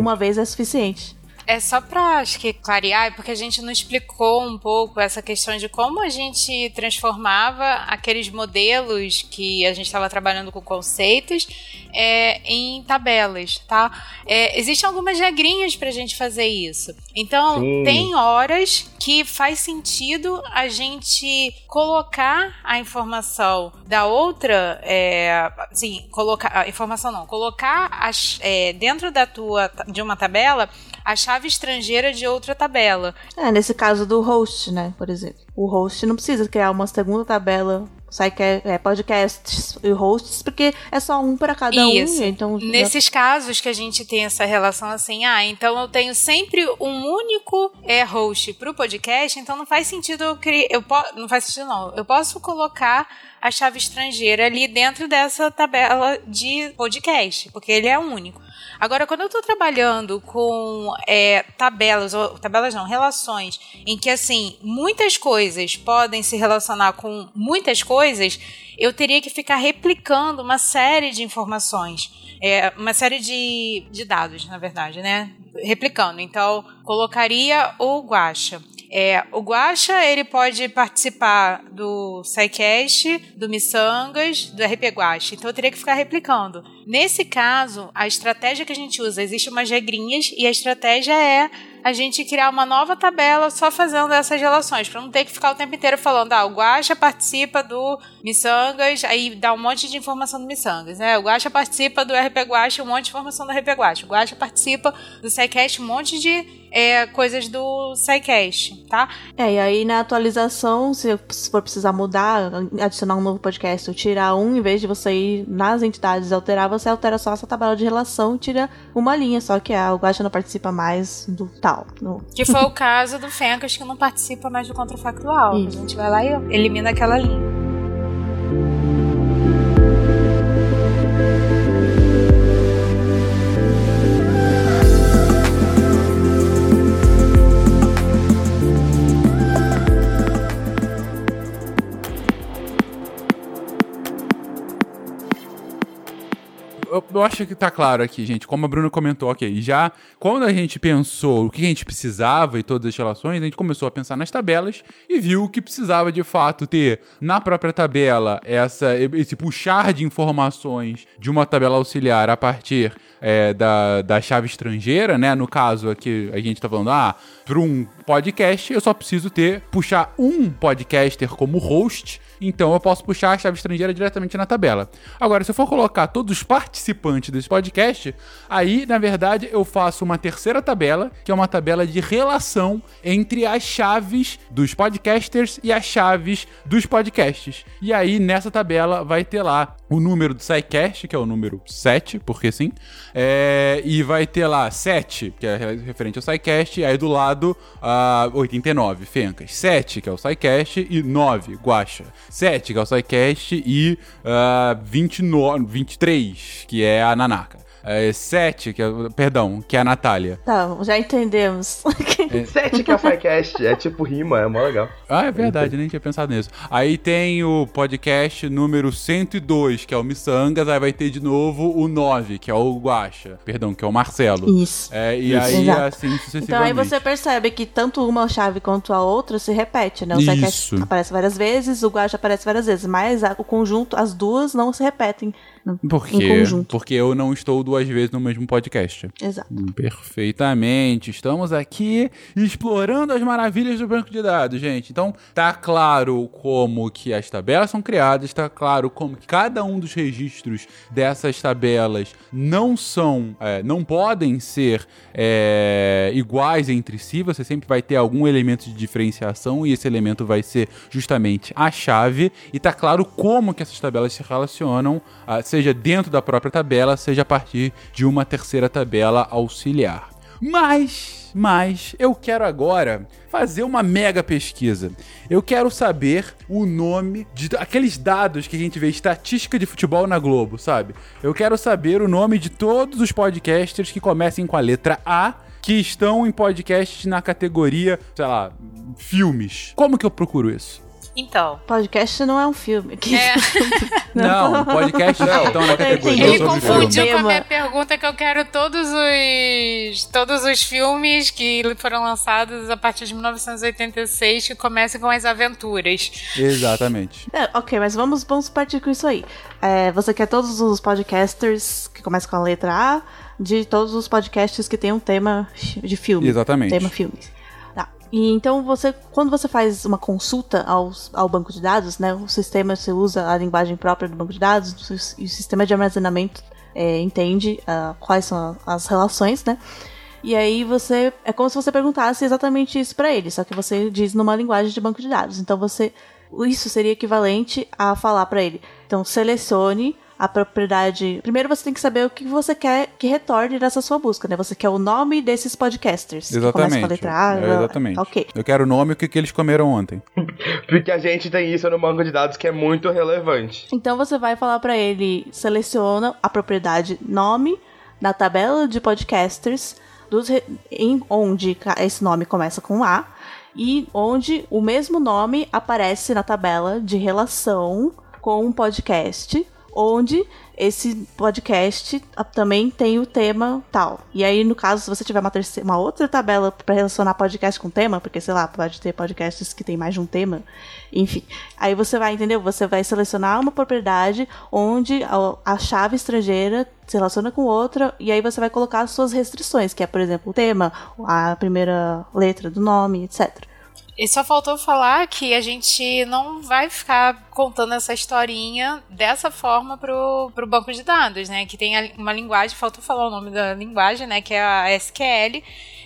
uma vez é suficiente. É só pra, acho que, clarear, porque a gente não explicou um pouco essa questão de como a gente transformava aqueles modelos que a gente estava trabalhando com conceitos é, em tabelas, tá? É, existem algumas regrinhas pra gente fazer isso. Então, Sim. tem horas que faz sentido a gente colocar a informação da outra, é, assim, colocar a informação não, colocar as, é, dentro da tua de uma tabela a chave estrangeira de outra tabela. É, nesse caso do host, né, por exemplo. O host não precisa criar uma segunda tabela, SciCast, é, podcasts e hosts, porque é só um para cada Isso. um. Então, já- Nesses casos que a gente tem essa relação assim, ah, então eu tenho sempre um único é, host pro podcast, então não faz sentido eu criar. Eu po- não faz sentido, não. Eu posso colocar a chave estrangeira ali dentro dessa tabela de podcast, porque ele é único. Agora, quando eu estou trabalhando com é, tabelas, ou tabelas não, relações, em que assim, muitas coisas podem se relacionar com muitas coisas, eu teria que ficar replicando uma série de informações. É, uma série de, de dados, na verdade, né? Replicando. Então, colocaria o Guacha. É, o Guacha, ele pode participar do SciCast, do Missangas, do RP Guacha. Então eu teria que ficar replicando. Nesse caso, a estratégia que a gente usa, existem umas regrinhas e a estratégia é a gente criar uma nova tabela só fazendo essas relações, para não ter que ficar o tempo inteiro falando, ah, o Guaxa participa do Missangas, aí dá um monte de informação do Missangas, né? O Guaxa participa do RP Guaxa, um monte de informação do RP Guaxa. O Guaxa participa do SciCast, um monte de é, coisas do SciCast, tá? É, e aí na atualização, se for precisar mudar, adicionar um novo podcast ou tirar um, em vez de você ir nas entidades alterar, você altera só essa tabela de relação e tira uma linha, só que a, o Guaxa não participa mais do tal. No... Que foi o caso do Fencas, que não participa mais do contrafactual. Isso. A gente vai lá e elimina aquela linha. Eu, eu acho que tá claro aqui, gente. Como a Bruna comentou, ok. Já quando a gente pensou o que a gente precisava e todas as relações, a gente começou a pensar nas tabelas e viu que precisava de fato ter na própria tabela essa, esse puxar de informações de uma tabela auxiliar a partir é, da, da chave estrangeira, né? No caso aqui, a gente tá falando, ah, para um podcast eu só preciso ter, puxar um podcaster como host então eu posso puxar a chave estrangeira diretamente na tabela. Agora, se eu for colocar todos os participantes desse podcast, aí, na verdade, eu faço uma terceira tabela, que é uma tabela de relação entre as chaves dos podcasters e as chaves dos podcasts. E aí, nessa tabela, vai ter lá o número do SciCast, que é o número 7, porque sim, é, e vai ter lá 7, que é referente ao SciCast, e aí do lado uh, 89, Fencas. 7, que é o SciCast, e 9, Guacha. 7, que é o SciCast, e uh, 29, 23, que é a Nanaka. É, 7, que é, perdão, que é a Natália. Tá, já entendemos. Sete que é o SciCast, é tipo rima, é mó legal. Ah, é verdade, nem tinha pensado nisso. Aí tem o podcast número 102, que é o Missangas, aí vai ter de novo o 9, que é o Guacha, perdão, que é o Marcelo. Isso. É, e Isso. aí, Exato. assim, sucessivamente. Então aí você percebe que tanto uma chave quanto a outra se repete, né? O Isso. SciCast aparece várias vezes, o Guacha aparece várias vezes, mas a- o conjunto, as duas não se repetem no- Por em quê? conjunto. Porque eu não estou duas vezes no mesmo podcast. Exato. Hum, Perfeitamente. Estamos aqui explorando as maravilhas do banco de dados, gente. Então, tá claro como que as tabelas são criadas, tá claro como que cada um dos registros dessas tabelas não são, é, não podem ser é, iguais entre si. Você sempre vai ter algum elemento de diferenciação e esse elemento vai ser justamente a chave. E tá claro como que essas tabelas se relacionam, ah, seja dentro da própria tabela, seja a partir de uma terceira tabela auxiliar. Mas, mas, eu quero agora fazer uma mega pesquisa. Eu quero saber o nome de aqueles dados que a gente vê estatística de futebol na Globo, sabe? Eu quero saber o nome de todos os podcasters que comecem com a letra A que estão em podcasts na categoria, sei lá, filmes. Como que eu procuro isso? Então, Podcast não é um filme. Que- É. Não, podcasts que estão na categoria ele confundiu filme. com a minha pergunta que eu quero todos os todos os filmes que foram lançados a partir de 1986 que comecem com as aventuras. Exatamente. É, ok, mas vamos, vamos partir com isso aí. É, você quer todos os podcasters que começam com a letra A, de todos os podcasts que tem um tema de filme. Exatamente. Tema filmes. E então você, quando você faz uma consulta aos, ao banco de dados, né? O sistema você usa a linguagem própria do banco de dados e o sistema de armazenamento é, entende ah, quais são as relações, né? E aí você é como se você perguntasse exatamente isso para ele, só que você diz numa linguagem de banco de dados. Então você isso seria equivalente a falar para ele. Então selecione a propriedade. Primeiro você tem que saber o que você quer que retorne nessa sua busca, né? Você quer o nome desses podcasters. que começa Exatamente. com a letra A. É, exatamente. Ok. Eu quero o nome e o que, que eles comeram ontem. Porque a gente tem isso no banco de dados que é muito relevante. Então você vai falar para ele, seleciona a propriedade nome na tabela de podcasters dos re- em onde esse nome começa com A e onde o mesmo nome aparece na tabela de relação com um podcast onde esse podcast também tem o tema tal. E aí, no caso, se você tiver uma, terceira, uma outra tabela para relacionar podcast com tema, porque sei lá, pode ter podcasts que tem mais de um tema, enfim. Aí você vai, entendeu? Você vai selecionar uma propriedade onde a, a chave estrangeira se relaciona com outra, e aí você vai colocar as suas restrições, que é, por exemplo, o tema, a primeira letra do nome, etc. E só faltou falar que a gente não vai ficar contando essa historinha dessa forma pro, pro banco de dados, né? Que tem uma linguagem, faltou falar o nome da linguagem, né? Que é a SQL,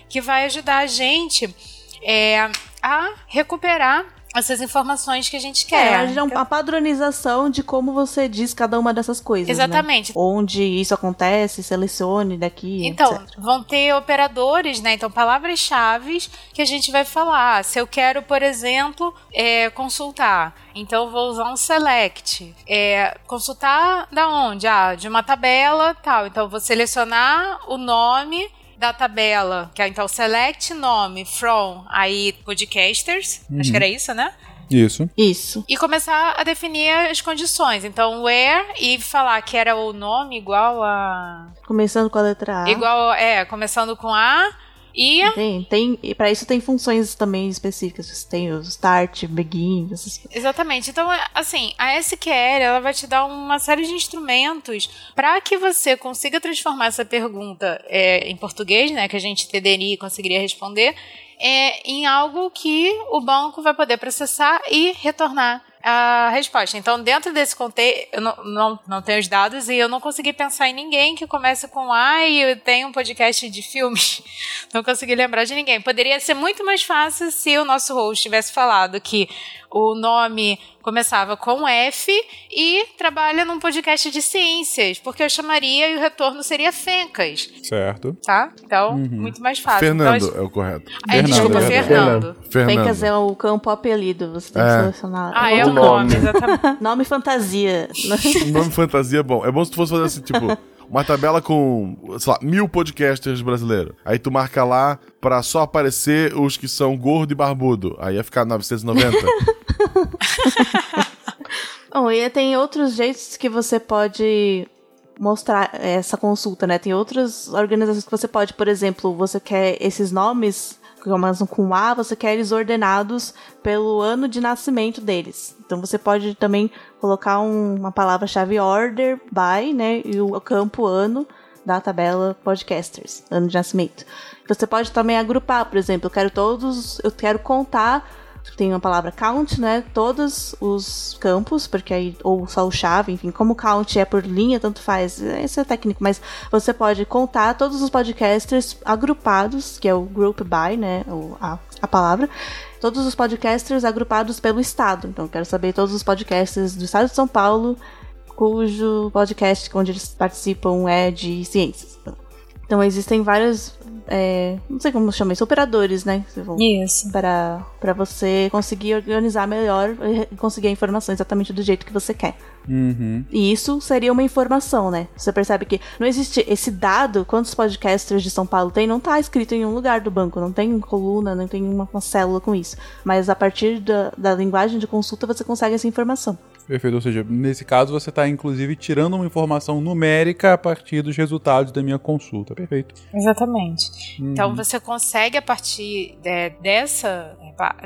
que vai ajudar a gente é, a recuperar essas informações que a gente É, quer. a é uma padronização de como você diz cada uma dessas coisas. né? Exatamente. Onde isso acontece, selecione daqui. Então, etc. vão ter operadores, né? Então, palavras-chave que a gente vai falar. Se eu quero, por exemplo, é, consultar, então eu vou usar um select. É, consultar da onde? Ah, de uma tabela, tal. Então, eu vou selecionar o nome da tabela, que é então select nome from aí podcasters, acho que era isso, né? Isso. Isso. E começar a definir as condições. Então, where e falar que era o nome igual a Começando com a letra A. Igual, é, começando com A e. Tem, tem, e para isso tem funções também específicas. Tem o start, begin, essas coisas. Exatamente. Então, é, assim, a SQL ela vai te dar uma série de instrumentos para que você consiga transformar essa pergunta é, em português, né, que a gente entenderia e conseguiria responder, é, em algo que o banco vai poder processar e retornar a resposta. Então, dentro desse contexto, eu não, não, não tenho os dados e eu não consegui pensar em ninguém que comece com A e eu tenho um podcast de filmes. Não consegui lembrar de ninguém. Poderia ser muito mais fácil se o nosso host tivesse falado que o nome começava com F e trabalha num podcast de ciências, porque eu chamaria e o retorno seria Fencas, Certo. tá? Então, muito mais fácil. Fernando Então, é o correto. é, Fernando, desculpa, é. Fernando. Fernando. Fencas é o campo apelido. Você tem que É. selecionar. Ah, é o nome, exatamente. nome fantasia. Nome fantasia é bom. É bom se tu fosse fazer assim, tipo, uma tabela com, sei lá, mil podcasters brasileiros. Aí tu marca lá pra só aparecer os que são gordo e barbudo. Aí ia ficar 990. Bom, e tem outros jeitos que você pode mostrar essa consulta, né? Tem outras organizações que você pode, por exemplo, você quer esses nomes que começam com A, você quer eles ordenados pelo ano de nascimento deles. Então você pode também colocar um- uma palavra-chave order by, né? E o campo ano da tabela podcasters, ano de nascimento. Você pode também agrupar, por exemplo, eu quero todos, eu quero contar tem uma palavra count, né? Todos os campos, porque aí, ou só o chave, enfim, como count é por linha, tanto faz, isso é técnico, mas você pode contar todos os podcasters agrupados, que é o group by, né? O, a, a palavra. Todos os podcasters agrupados pelo estado. Então, quero saber todos os podcasters do estado de São Paulo, cujo podcast onde eles participam é de ciências. Então, existem vários. É, não sei como chama isso, operadores, né? Isso. para para você conseguir organizar melhor e conseguir a informação exatamente do jeito que você quer. Uhum. E isso seria uma informação, né? Você percebe que não existe esse dado, quantos podcasters de São Paulo tem, não tá escrito em um lugar do banco, não tem coluna, não tem uma, uma célula com isso. Mas a partir da, da linguagem de consulta você consegue essa informação. Perfeito. Ou seja, nesse caso você está inclusive tirando uma informação numérica a partir dos resultados da minha consulta. Perfeito. Exatamente. Então você consegue, a partir de- dessa,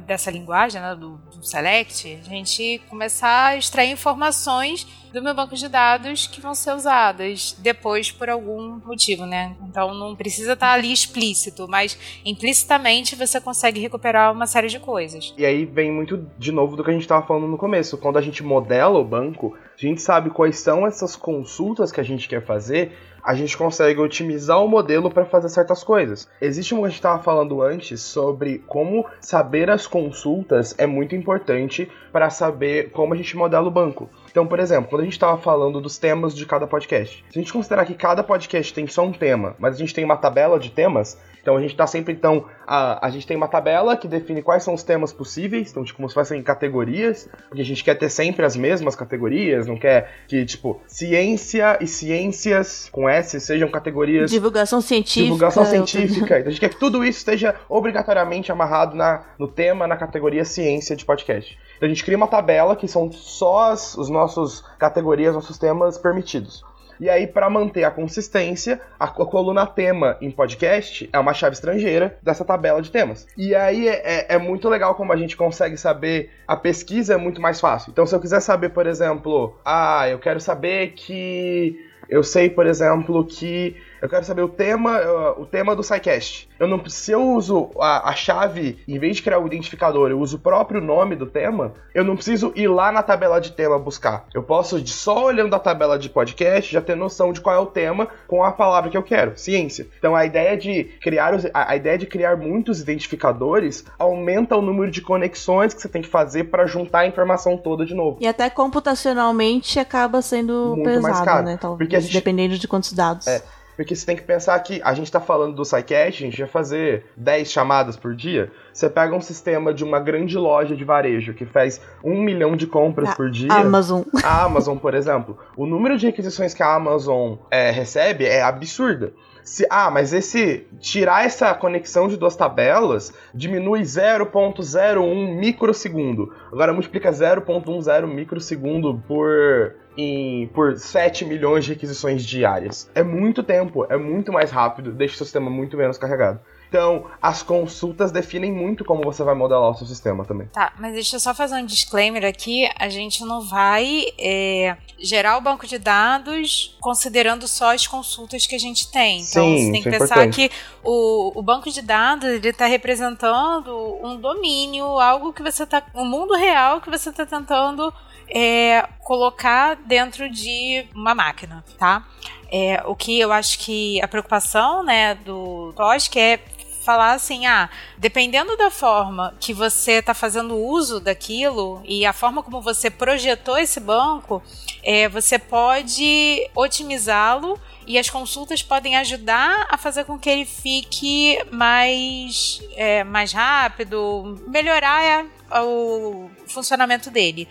dessa linguagem, né, do, do Select, a gente começar a extrair informações do meu banco de dados que vão ser usadas depois por algum motivo, né? Então não precisa estar ali explícito, mas implicitamente você consegue recuperar uma série de coisas. E aí vem muito de novo do que a gente estava falando no começo. Quando a gente modela o banco, a gente sabe quais são essas consultas que a gente quer fazer, a gente consegue otimizar o modelo para fazer certas coisas. Existe um que a gente estava falando antes sobre como saber as consultas é muito importante para saber como a gente modela o banco. Então, por exemplo, quando a gente estava falando dos temas de cada podcast, se a gente considerar que cada podcast tem só um tema, mas a gente tem uma tabela de temas, então a gente tá sempre, então, a, a gente tem uma tabela que define quais são os temas possíveis, então, tipo, como se fossem categorias, porque a gente quer ter sempre as mesmas categorias, não quer que, tipo, ciência e ciências com S sejam categorias Divulgação científica. divulgação científica. Então a gente quer que tudo isso esteja obrigatoriamente amarrado na, no tema, na categoria ciência de podcast. Então a gente cria uma tabela que são só as, os nossos categorias, nossos temas permitidos. E aí, para manter a consistência, a, coluna tema em podcast é uma chave estrangeira dessa tabela de temas. E aí é, é, é muito legal como a gente consegue saber. A pesquisa é muito mais fácil. Então, se eu quiser saber, por exemplo, ah, eu quero saber que. Eu sei, por exemplo, que eu quero saber o tema, uh, o tema do SciCast. Eu não, se eu uso a, a, chave, em vez de criar o identificador, eu uso o próprio nome do tema, eu não preciso ir lá na tabela de tema buscar. Eu posso, só olhando a tabela de podcast, já ter noção de qual é o tema com a palavra que eu quero, ciência. Então a ideia de criar, os, a, a ideia de criar muitos identificadores aumenta o número de conexões que você tem que fazer para juntar a informação toda de novo. E até computacionalmente acaba sendo Muito pesado, mais caro, né? Talvez, porque a gente- dependendo de quantos dados. É. Porque você tem que pensar que a gente tá falando do SciCast, a gente vai fazer 10 chamadas por dia. Você pega um sistema de uma grande loja de varejo que faz um milhão de compras A- por dia. Amazon. A Amazon, por exemplo, o número de requisições que a Amazon é, recebe é absurda. Se, ah, mas esse tirar essa conexão de duas tabelas diminui 0.01 microsegundo. Agora multiplica 0.10 microsegundo por em, por 7 milhões de requisições diárias. É muito tempo, é muito mais rápido, deixa o seu sistema muito menos carregado. Então, as consultas definem muito como você vai modelar o seu sistema também. Tá, mas deixa eu só fazer um disclaimer aqui. A gente não vai é, gerar o banco de dados considerando só as consultas que a gente tem. Então Sim, você tem que é pensar importante. que o, o banco de dados ele está representando um domínio, algo que você está, um mundo real que você está tentando é, colocar dentro de uma máquina, tá? É, o que eu acho que a preocupação, né, do Tosk é falar assim, ah, dependendo da forma que você está fazendo uso daquilo e a forma como você projetou esse banco, é, você pode otimizá-lo e as consultas podem ajudar a fazer com que ele fique mais, é, mais rápido, melhorar o funcionamento dele.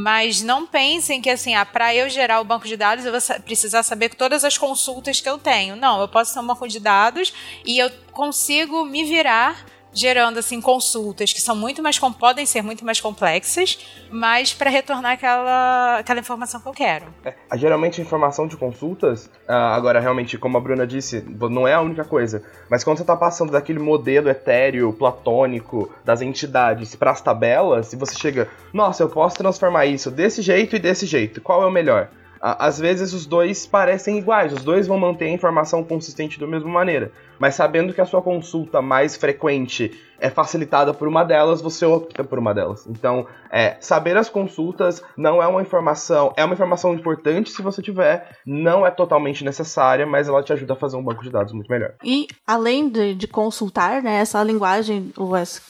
Mas não pensem que assim, ah, para eu gerar o banco de dados, eu vou sa- precisar saber todas as consultas que eu tenho. Não, eu posso ter um banco de dados e eu consigo me virar gerando assim consultas que são muito mais podem ser muito mais complexas, mas para retornar aquela aquela informação que eu quero. Ah, Geralmente a informação de consultas, ah, agora realmente, como a Bruna disse, não é a única coisa, mas quando você está passando daquele modelo etéreo, platônico, das entidades para as tabelas, se você chega, nossa, eu posso transformar isso desse jeito e desse jeito, qual é o melhor? Às vezes os dois parecem iguais, os dois vão manter a informação consistente da mesma maneira, mas sabendo que a sua consulta mais frequente é facilitada por uma delas, você opta por uma delas. Então, é, saber as consultas não é uma informação, é uma informação importante se você tiver, não é totalmente necessária, mas ela te ajuda a fazer um banco de dados muito melhor. E além de, de consultar, né, essa linguagem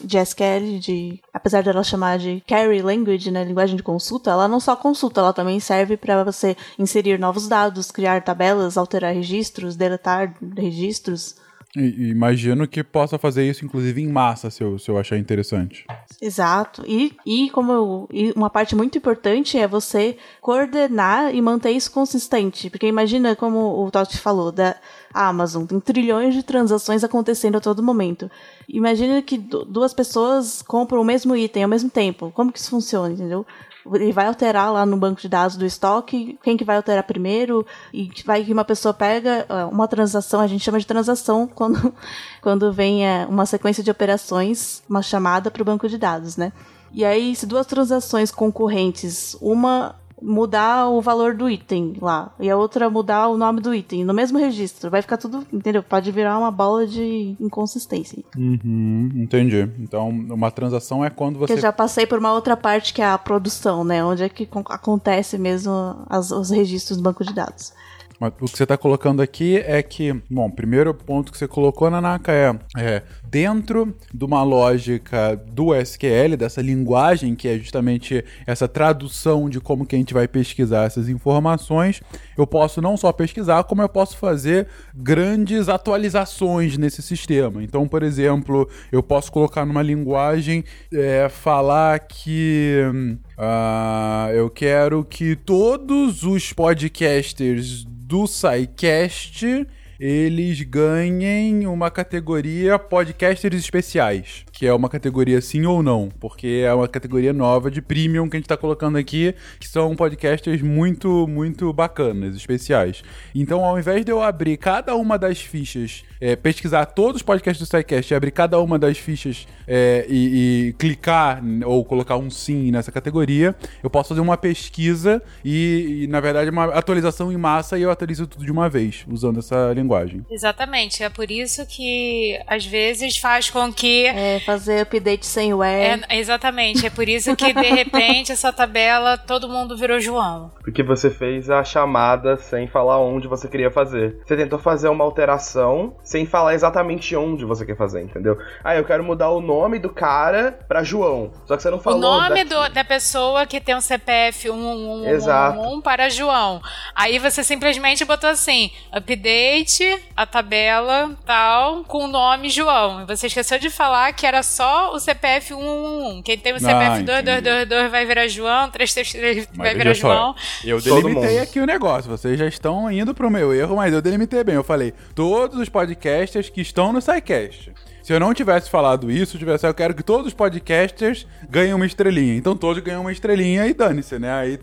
de SQL, de, apesar de ela chamar de Query Language, né, linguagem de consulta, ela não só consulta, ela também serve para você inserir novos dados, criar tabelas, alterar registros, deletar registros. E- imagino que possa fazer isso, inclusive, em massa, se eu, se eu achar interessante. Exato. E, e como eu- e uma parte muito importante é você coordenar e manter isso consistente. Porque imagina como o Totti falou, da Amazon, tem trilhões de transações acontecendo a todo momento. Imagina que du- duas pessoas compram o mesmo item ao mesmo tempo. Como que isso funciona, entendeu? Ele vai alterar lá no banco de dados do estoque, quem que vai alterar primeiro, e vai que uma pessoa pega ah, uma transação, a gente chama de transação quando, quando vem eh, uma sequência de operações, uma chamada para o banco de dados, né? E aí, se duas transações concorrentes, uma mudar o valor do item lá e a outra mudar o nome do item no mesmo registro, vai ficar tudo, entendeu? Pode virar uma bola de inconsistência. Uhum, entendi. Então, uma transação é quando você. eu já passei por uma outra parte que é a produção, né? Onde é que con- acontece mesmo as- os registros do banco de dados. Mas o que você está colocando aqui é que, bom, primeiro ponto que você colocou, Nanaka, é, é dentro de uma lógica do SQL, dessa linguagem que é justamente essa tradução de como que a gente vai pesquisar essas informações, eu posso não só pesquisar, como eu posso fazer grandes atualizações nesse sistema. Então, por exemplo, eu posso colocar numa linguagem, é, falar que ah, eu quero que todos os podcasters do SciCast eles ganhem uma categoria podcasters especiais. Que é uma categoria sim ou não, porque é uma categoria nova de premium que a gente tá colocando aqui, que são podcasters muito, muito bacanas, especiais. Então, ao invés de eu abrir cada uma das fichas, é, pesquisar todos os podcasts do SciCast e abrir cada uma das fichas é, e, e clicar ou colocar um sim nessa categoria, eu posso fazer uma pesquisa e, e, na verdade, uma atualização em massa e eu atualizo tudo de uma vez, usando essa linguagem. Exatamente. É por isso que às vezes faz com que. É, fazer update sem o É, exatamente. É por isso que de repente essa tabela todo mundo virou João. Porque você fez a chamada sem falar onde você queria fazer. Você tentou fazer uma alteração sem falar exatamente onde você quer fazer, entendeu? Ah, eu quero mudar o nome do cara pra João. Só que você não falou. o nome do- da pessoa que tem um CPF 111 Exato. para João. Aí você simplesmente botou assim: update, a tabela tal, com o nome João. E você esqueceu de falar que era só o CPF 111. Quem tem o CPF Ah, entendi. 2222 vai virar João, 333 vai virar João. eu delimitei aqui o negócio. Vocês já estão indo pro meu erro, mas eu delimitei bem. Eu falei, todos os podcasters que estão no SciCast. Se eu não tivesse falado isso, eu tivesse, eu quero que todos os podcasters ganhem uma estrelinha. Então todos ganham uma estrelinha e dane-se, né? Aí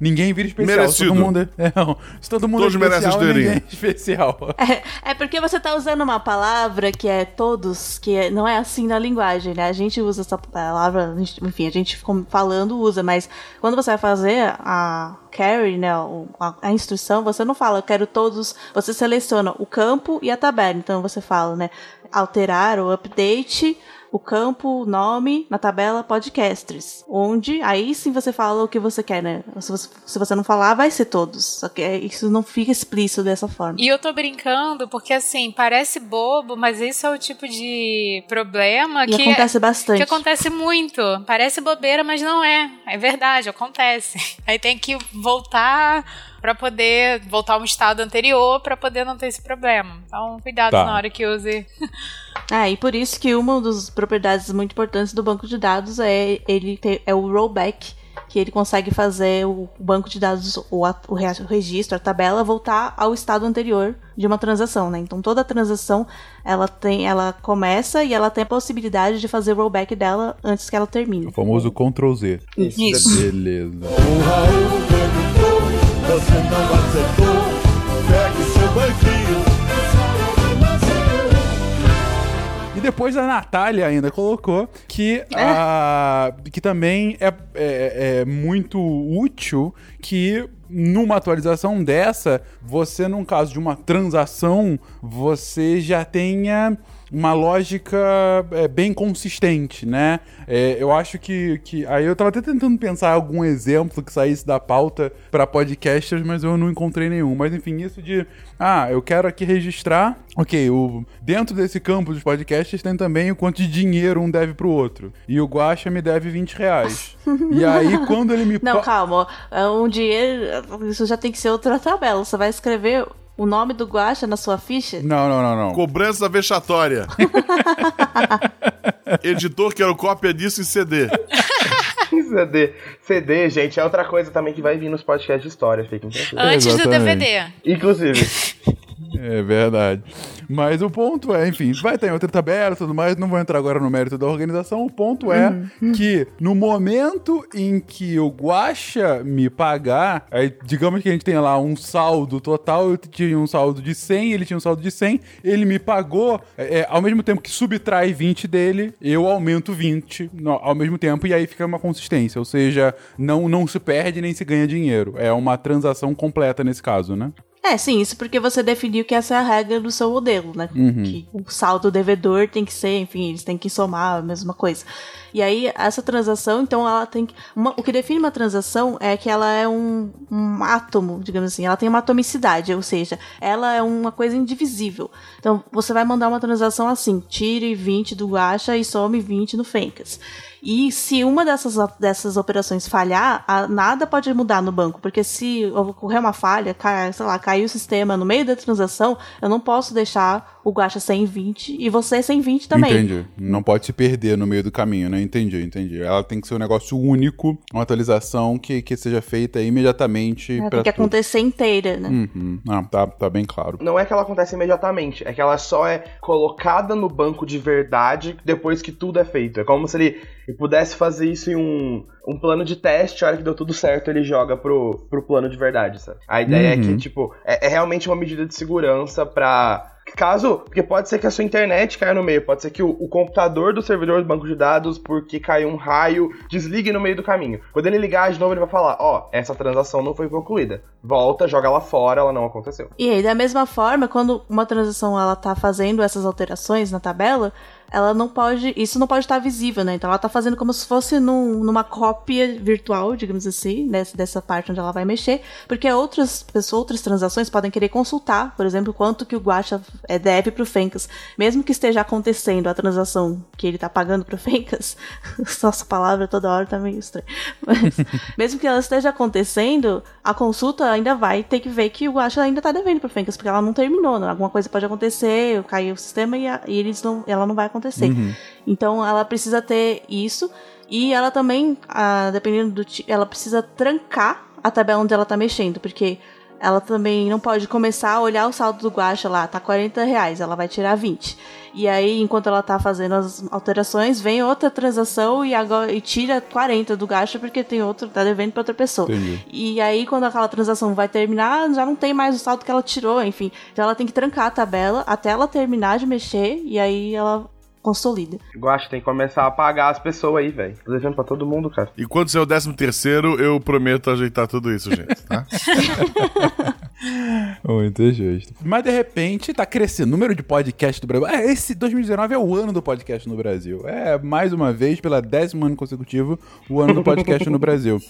ninguém vira especial. Merecido. Todo mundo é, não, se todo mundo Todos é merecem especial, estrelinha. ninguém é especial. É, é porque você tá usando uma palavra que é todos, que é- não é assim na linguagem, né? A gente usa essa palavra, enfim, a gente falando usa, mas quando você vai fazer a carry, né, a, a instrução, você não fala, eu quero todos, você seleciona o campo e a tabela. Então você fala, né, alterar o update o campo, o nome, na tabela podcasters. Onde aí sim você fala o que você quer, né? Se você, se você não falar, vai ser todos. Só que é- isso não fica explícito dessa forma. E eu tô brincando porque, assim, parece bobo, mas esse é o tipo de problema E que. acontece bastante. Que acontece muito. Parece bobeira, mas não é. É verdade, acontece. Aí tem que voltar pra poder voltar a um estado anterior pra poder não ter esse problema. Então, cuidado Tá. na hora que use. Ah, e por isso que uma das propriedades muito importantes do banco de dados é ele ter, é o rollback, que ele consegue fazer o banco de dados, o, a- o registro, a tabela, voltar ao estado anterior de uma transação, né? Então toda transação ela tem, ela começa e ela tem a possibilidade de fazer o rollback dela antes que ela termine. O famoso Ctrl Z. Isso. Beleza. Você não acertou. Pegue seu banquinho. E depois a Natália ainda colocou que, a, que também é, é, é muito útil que numa atualização dessa, você, num caso de uma transação, você já tenha uma lógica é, bem consistente, né? É, eu acho que, que. Aí eu tava até tentando pensar algum exemplo que saísse da pauta para podcasters, mas eu não encontrei nenhum. Mas enfim, isso de. Ah, eu quero aqui registrar. Ok, o, dentro desse campo dos podcasts tem também o quanto de dinheiro um deve pro outro. E o Guaxa me deve 20 reais. e aí, quando ele me. Não, calma. É Um dinheiro. Isso já tem que ser outra tabela. Você vai escrever o nome do Guacha na sua ficha? Não, não, não, não. Cobrança vexatória. Editor, quero cópia disso em CD. CD. CD, gente, é outra coisa também que vai vir nos podcasts de história, fiquem tranquilos. Antes do Exatamente. DVD. Inclusive, É verdade. Mas o ponto é, enfim, vai ter outra tabela e tudo mais, não vou entrar agora no mérito da organização. O ponto é que no momento em que o Guaxa me pagar, aí digamos que a gente tenha lá um saldo total, eu tinha um saldo de 100, ele tinha um saldo de 100, ele me pagou, é, é, ao mesmo tempo que subtrai 20 dele, eu aumento 20 no- ao mesmo tempo e aí fica uma consistência, ou seja, não, não se perde nem se ganha dinheiro. É uma transação completa nesse caso, né? É, sim, isso porque você definiu que essa é a regra do seu modelo, né? Que o saldo devedor tem que ser, enfim, eles têm que somar a mesma coisa. E aí, essa transação, então, ela tem que. uma- o que define uma transação é que ela é um, um átomo, digamos assim, ela tem uma atomicidade, ou seja, ela é uma coisa indivisível. Então, você vai mandar uma transação assim: tire 20 do Guacha e some 20 no Fencas. E se uma dessas, dessas operações falhar, a- nada pode mudar no banco. Porque se ocorrer uma falha, cai, sei lá, cair o sistema no meio da transação, eu não posso deixar o Guacha 120 e você 120 também. Entendi. Não pode se perder no meio do caminho, né? Entendi, entendi. Ela tem que ser um negócio único, uma atualização que, que seja feita imediatamente É, pra tem que tudo. acontecer inteira, né? Uhum. Ah, tá, tá bem claro. Não é que ela acontece imediatamente, é que ela só é colocada no banco de verdade depois que tudo é feito. É como se ele pudesse fazer isso em um, um plano de teste, a hora que deu tudo certo, ele joga pro, pro plano de verdade, sabe? A ideia é Uhum. que, tipo, é, é realmente uma medida de segurança pra. Caso. Porque pode ser que a sua internet caia no meio, pode ser que o, o computador do servidor do banco de dados, porque caiu um raio, desligue no meio do caminho. Quando ele ligar de novo, ele vai falar: Ó, essa transação não foi concluída. Volta, joga ela fora, ela não aconteceu. E aí, da mesma forma, quando uma transação ela tá fazendo essas alterações na tabela, ela não pode. Isso não pode estar visível, né? Então ela tá fazendo como se fosse num- numa cópia virtual, digamos assim, dessa, dessa parte onde ela vai mexer, porque outras pessoas, outras transações podem querer consultar, por exemplo, quanto que o Guacha é, deve pro Fencas. Mesmo que esteja acontecendo a transação que ele tá pagando pro Fencas, nossa palavra toda hora tá meio estranha. Mas, mesmo que ela esteja acontecendo, a consulta ainda vai ter que ver que o Guacha ainda tá devendo pro Fencas, porque ela não terminou, né? Alguma coisa pode acontecer, cair o sistema e, a- e eles não, ela não vai acontecer. Então ela precisa ter isso. E ela também, ah, dependendo do ela precisa trancar a tabela onde ela tá mexendo, porque ela também não pode começar a olhar o saldo do guacha lá, tá 40 reais, ela vai tirar 20. E aí, enquanto ela tá fazendo as alterações, vem outra transação e agora e tira 40 do gacha porque tem outro, tá devendo pra outra pessoa. Entendi. E aí, quando aquela transação vai terminar, já não tem mais o saldo que ela tirou, enfim. Então ela tem que trancar a tabela até ela terminar de mexer e aí ela consolida. Guacha, tem que começar a pagar as pessoas aí, velho. Tô devendo pra todo mundo, cara. E quando ser o décimo terceiro, eu prometo ajeitar tudo isso, gente, tá? Muito justo. Mas de repente tá crescendo o número de podcasts do Brasil. É, esse 2019 é o ano do podcast no Brasil. É, mais uma vez, pela décimo ano consecutivo, o ano do podcast no Brasil.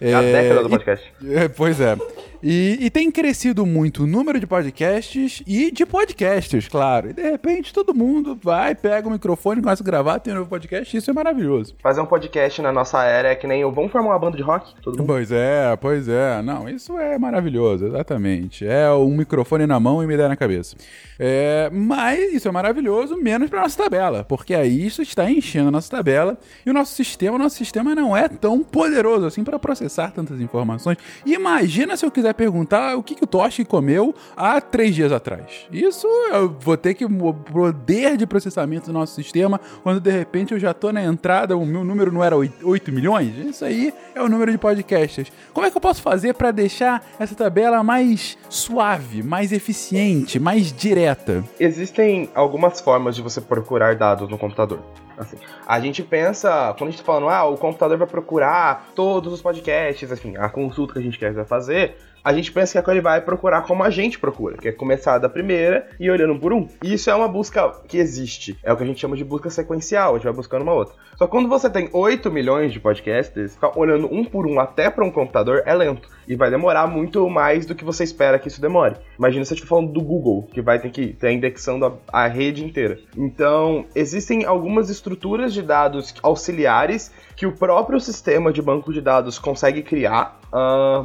É a década do e- podcast. é, pois é. E, e tem crescido muito o número de podcasts e de podcasters, claro. E de repente todo mundo vai, pega o microfone, começa a gravar, tem um novo podcast, isso é maravilhoso. Fazer um podcast na nossa era é que nem o. Vamos formar uma banda de rock? Todo mundo. Pois é, pois é. Não, isso é maravilhoso, exatamente. É um microfone na mão e me dá na cabeça. É, mas isso é maravilhoso, menos para nossa tabela, porque aí isso está enchendo a nossa tabela e o nosso sistema, o nosso sistema não é tão poderoso assim para processar tantas informações. E imagina se eu quiser perguntar o que, que o Toshi comeu há três dias atrás. Isso eu vou ter que poder de processamento do nosso sistema, quando de repente eu já tô na entrada, o meu número não era 8 milhões. Isso aí é o número de podcasts. Como é que eu posso fazer para deixar essa tabela mais suave, mais eficiente, mais direta? Existem algumas formas de você procurar dados no computador. Assim, a gente pensa, quando a gente tá falando, ah, o computador vai procurar todos os podcasts, assim, a consulta que a gente quer fazer, a gente pensa que ele vai procurar como a gente procura, que é começar da primeira e olhando por um. E isso é uma busca que existe. É o que a gente chama de busca sequencial, a gente vai buscando uma outra. Só que quando você tem 8 milhões de podcasters, ficar olhando um por um até para um computador é lento. E vai demorar muito mais do que você espera que isso demore. Imagina se eu estiver falando do Google, que vai ter que ter indexando a, a rede inteira. Então, existem algumas estruturas de dados auxiliares que o próprio sistema de banco de dados consegue criar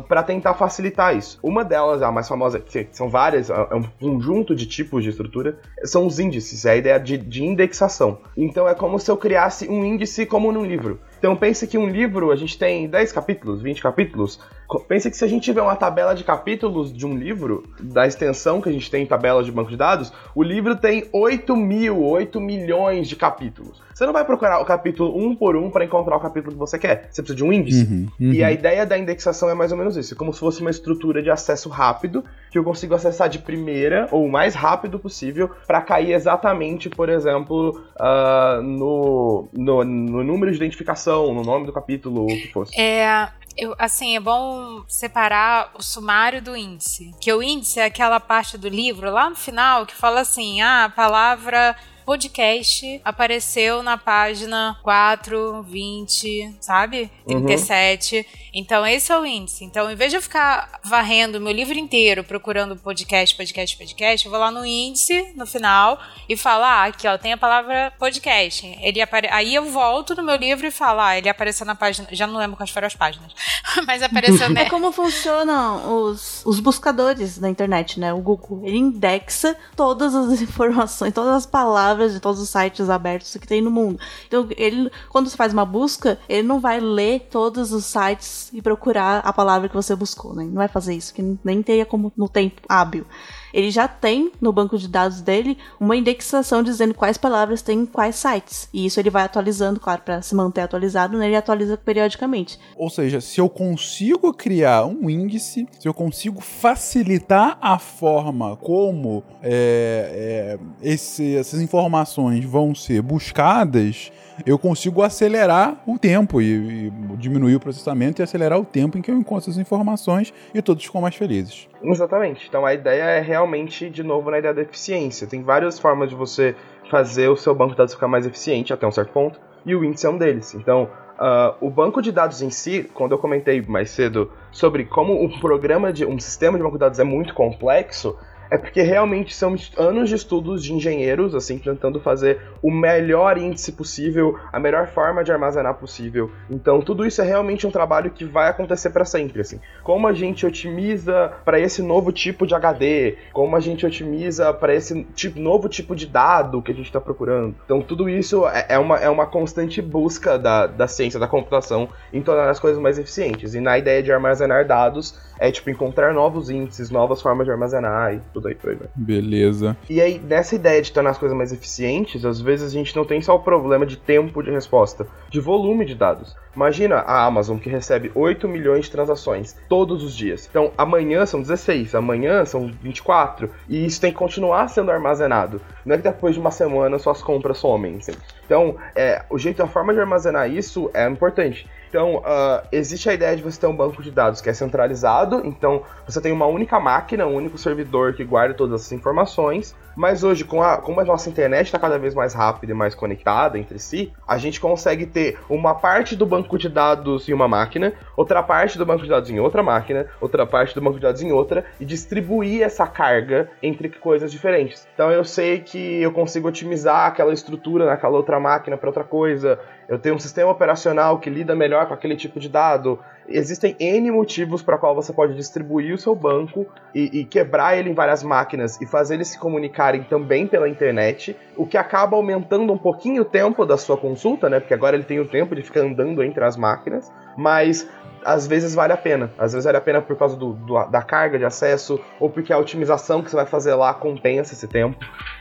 para tentar facilitar isso. Uma delas, a mais famosa, que são várias, é um conjunto de tipos de estrutura, são os índices, é a ideia de, de indexação. Então é como se eu criasse um índice como num livro. Então pense que um livro, a gente tem 10 capítulos, 20 capítulos. Pense que se a gente tiver uma tabela de capítulos de um livro, da extensão que a gente tem em tabela de banco de dados, o livro tem 8 mil, 8 milhões de capítulos. Você não vai procurar o capítulo um por um para encontrar o capítulo que você quer. Você precisa de um índice. Uhum, uhum. E a ideia da indexação é mais ou menos isso, é como se fosse uma estrutura de acesso rápido, que eu consigo acessar de primeira ou o mais rápido possível para cair exatamente, por exemplo, ah, no, no, no número de identificação, no nome do capítulo ou o que fosse. É, eu, assim, é bom separar o sumário do índice. Que o índice é aquela parte do livro lá no final que fala assim: ah, a palavra podcast apareceu na página 4, 20, sabe? 37. Então, esse é o índice. Então, em vez de eu ficar varrendo meu livro inteiro procurando podcast, podcast, podcast, eu vou lá no índice, no final, e falo, ah, aqui, ó, tem a palavra podcast. Ele apare... Aí eu volto no meu livro e falo, ah, ele apareceu na página. Já não lembro quais foram as páginas. Mas apareceu É né? como funcionam os, os buscadores na internet, né? O Google, ele indexa todas as informações, todas as palavras de todos os sites abertos que tem no mundo. Então, ele, quando você faz uma busca, ele não vai ler todos os sites e procurar a palavra que você buscou, né? Não vai fazer isso, que nem teria como no tempo hábil. Ele já tem no banco de dados dele uma indexação dizendo quais palavras em quais sites. E isso ele vai atualizando, claro, para se manter atualizado, né? Ele atualiza periodicamente. Ou seja, se eu consigo criar um índice, se eu consigo facilitar a forma como é, é, esse- essas informações vão ser buscadas, eu consigo acelerar o tempo e, e diminuir o processamento e acelerar o tempo em que eu encontro essas informações e todos ficam mais felizes. Exatamente. Então a ideia é realmente, de novo, na ideia da eficiência. Tem várias formas de você fazer o seu banco de dados ficar mais eficiente até um certo ponto, e o índice é um deles. Então, ah, o banco de dados em si, quando eu comentei mais cedo sobre como um programa de um sistema de banco de dados é muito complexo, é porque realmente são anos de estudos de engenheiros, assim, tentando fazer o melhor índice possível, a melhor forma de armazenar possível. Então, tudo isso é realmente um trabalho que vai acontecer para sempre, assim. Como a gente otimiza para esse novo tipo de HD, como a gente otimiza para esse tipo, novo tipo de dado que a gente está procurando. Então, tudo isso é, é uma, é uma constante busca da, da ciência da computação em tornar as coisas mais eficientes. E na ideia de armazenar dados, é tipo encontrar novos índices, novas formas de armazenar e tudo aí por aí vai. Beleza. E aí, nessa ideia de tornar as coisas mais eficientes, às vezes a gente não tem só o problema de tempo de resposta, de volume de dados. Imagina a Amazon que recebe 8 milhões de transações todos os dias. Então, amanhã são 16, amanhã são 24, e isso tem que continuar sendo armazenado. Não é que depois de uma semana suas compras somem. assim. Então, é, o jeito, a forma de armazenar isso é importante. Então, ah, existe a ideia de você ter um banco de dados que é centralizado, então você tem uma única máquina, um único servidor que guarda todas essas informações, mas hoje, com a, como a nossa internet está cada vez mais rápida e mais conectada entre si, a gente consegue ter uma parte do banco de dados em uma máquina, outra parte do banco de dados em outra máquina, outra parte do banco de dados em outra, e distribuir essa carga entre coisas diferentes. Então eu sei que eu consigo otimizar aquela estrutura naquela outra máquina para outra coisa, eu tenho um sistema operacional que lida melhor com aquele tipo de dado. Existem N motivos para qual você pode distribuir o seu banco e, e quebrar ele em várias máquinas e fazer eles se comunicarem também pela internet, o que acaba aumentando um pouquinho o tempo da sua consulta, né? Porque agora ele tem o tempo de ficar andando entre as máquinas, mas às vezes vale a pena. Às vezes vale a pena por causa do, do- da carga de acesso ou porque a otimização que você vai fazer lá compensa esse tempo.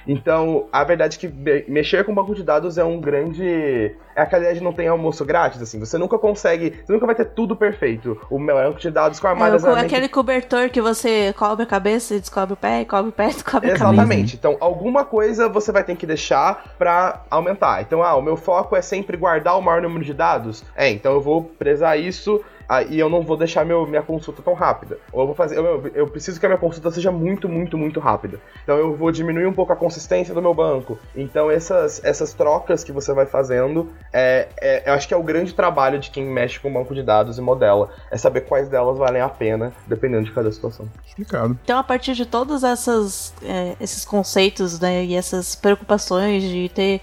Então, a verdade é que me- mexer com banco de dados é um grande. É aquela ideia de não ter almoço grátis, assim. Você nunca consegue. Você nunca vai ter tudo perfeito. O meu banco de dados com É, armazenamento aquele cobertor que você cobre a cabeça e descobre o pé, e cobre o pé e descobre a cabeça. Exatamente. Então, alguma coisa você vai ter que deixar pra aumentar. Então, ah, o meu foco é sempre guardar o maior número de dados. É, então eu vou prezar isso ah, e eu não vou deixar meu, minha consulta tão rápida. Ou eu vou fazer. Eu, eu preciso que a minha consulta seja muito, muito, muito rápida. Então eu vou diminuir um pouco a consistência do meu banco. Então essas, essas trocas que você vai fazendo, é, é- eu acho que é o grande trabalho de quem mexe com banco de dados e modela. É saber quais delas valem a pena, dependendo de cada situação. Explicado. Então, a partir de todos essas, é, esses conceitos né, e essas preocupações de ter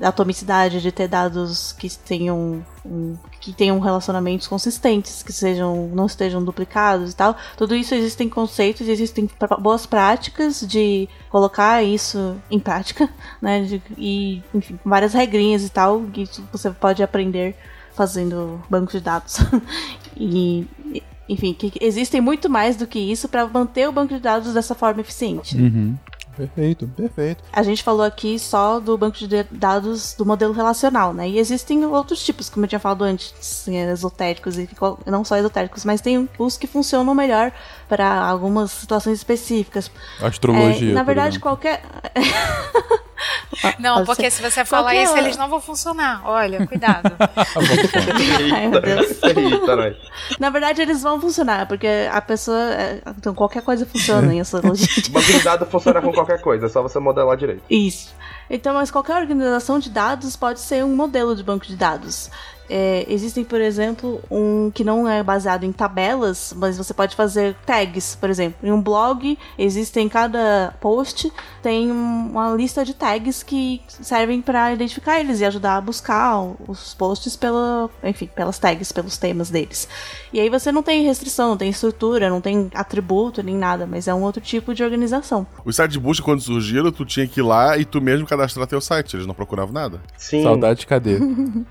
atomicidade, de ter dados que tenham, um- que tenham relacionamentos consistentes, que sejam não estejam duplicados e tal, tudo isso existem conceitos, existem boas práticas de colocar isso em prática, né? de- e, enfim, várias regrinhas e tal, que você pode aprender fazendo banco de dados. e, enfim, que existem muito mais do que isso para manter o banco de dados dessa forma eficiente. Uhum. Perfeito, perfeito. A gente falou aqui só do banco de dados do modelo relacional, né? E existem outros tipos, como eu tinha falado antes, assim, esotéricos e não só esotéricos, mas tem os que funcionam melhor para algumas situações específicas. Astrologia. É, na verdade, qualquer. Não, Pode porque se você falar Qualquer- isso, eles não vão funcionar. Olha, cuidado. Ai, meu Deus. Eita. Na verdade, eles vão funcionar, porque a pessoa. é, Então, qualquer coisa funciona em astrologia. Banco de dados funciona com qualquer coisa, é só você modelar direito. Isso. Então, mas qualquer organização de dados pode ser um modelo de banco de dados. É, existem, por exemplo, um que não é baseado em tabelas, mas você pode fazer tags, por exemplo. Em um blog, existem cada post tem um- uma lista de tags que servem para identificar eles e ajudar a buscar os posts pela, enfim, pelas tags, pelos temas deles. E aí você não tem restrição, não tem estrutura, não tem atributo nem nada, mas é um outro tipo de organização. Os sites de busca, quando surgiram, tu tinha que ir lá e tu mesmo cadastrar teu site. Eles não procuravam nada. Sim. Saudade, cadê?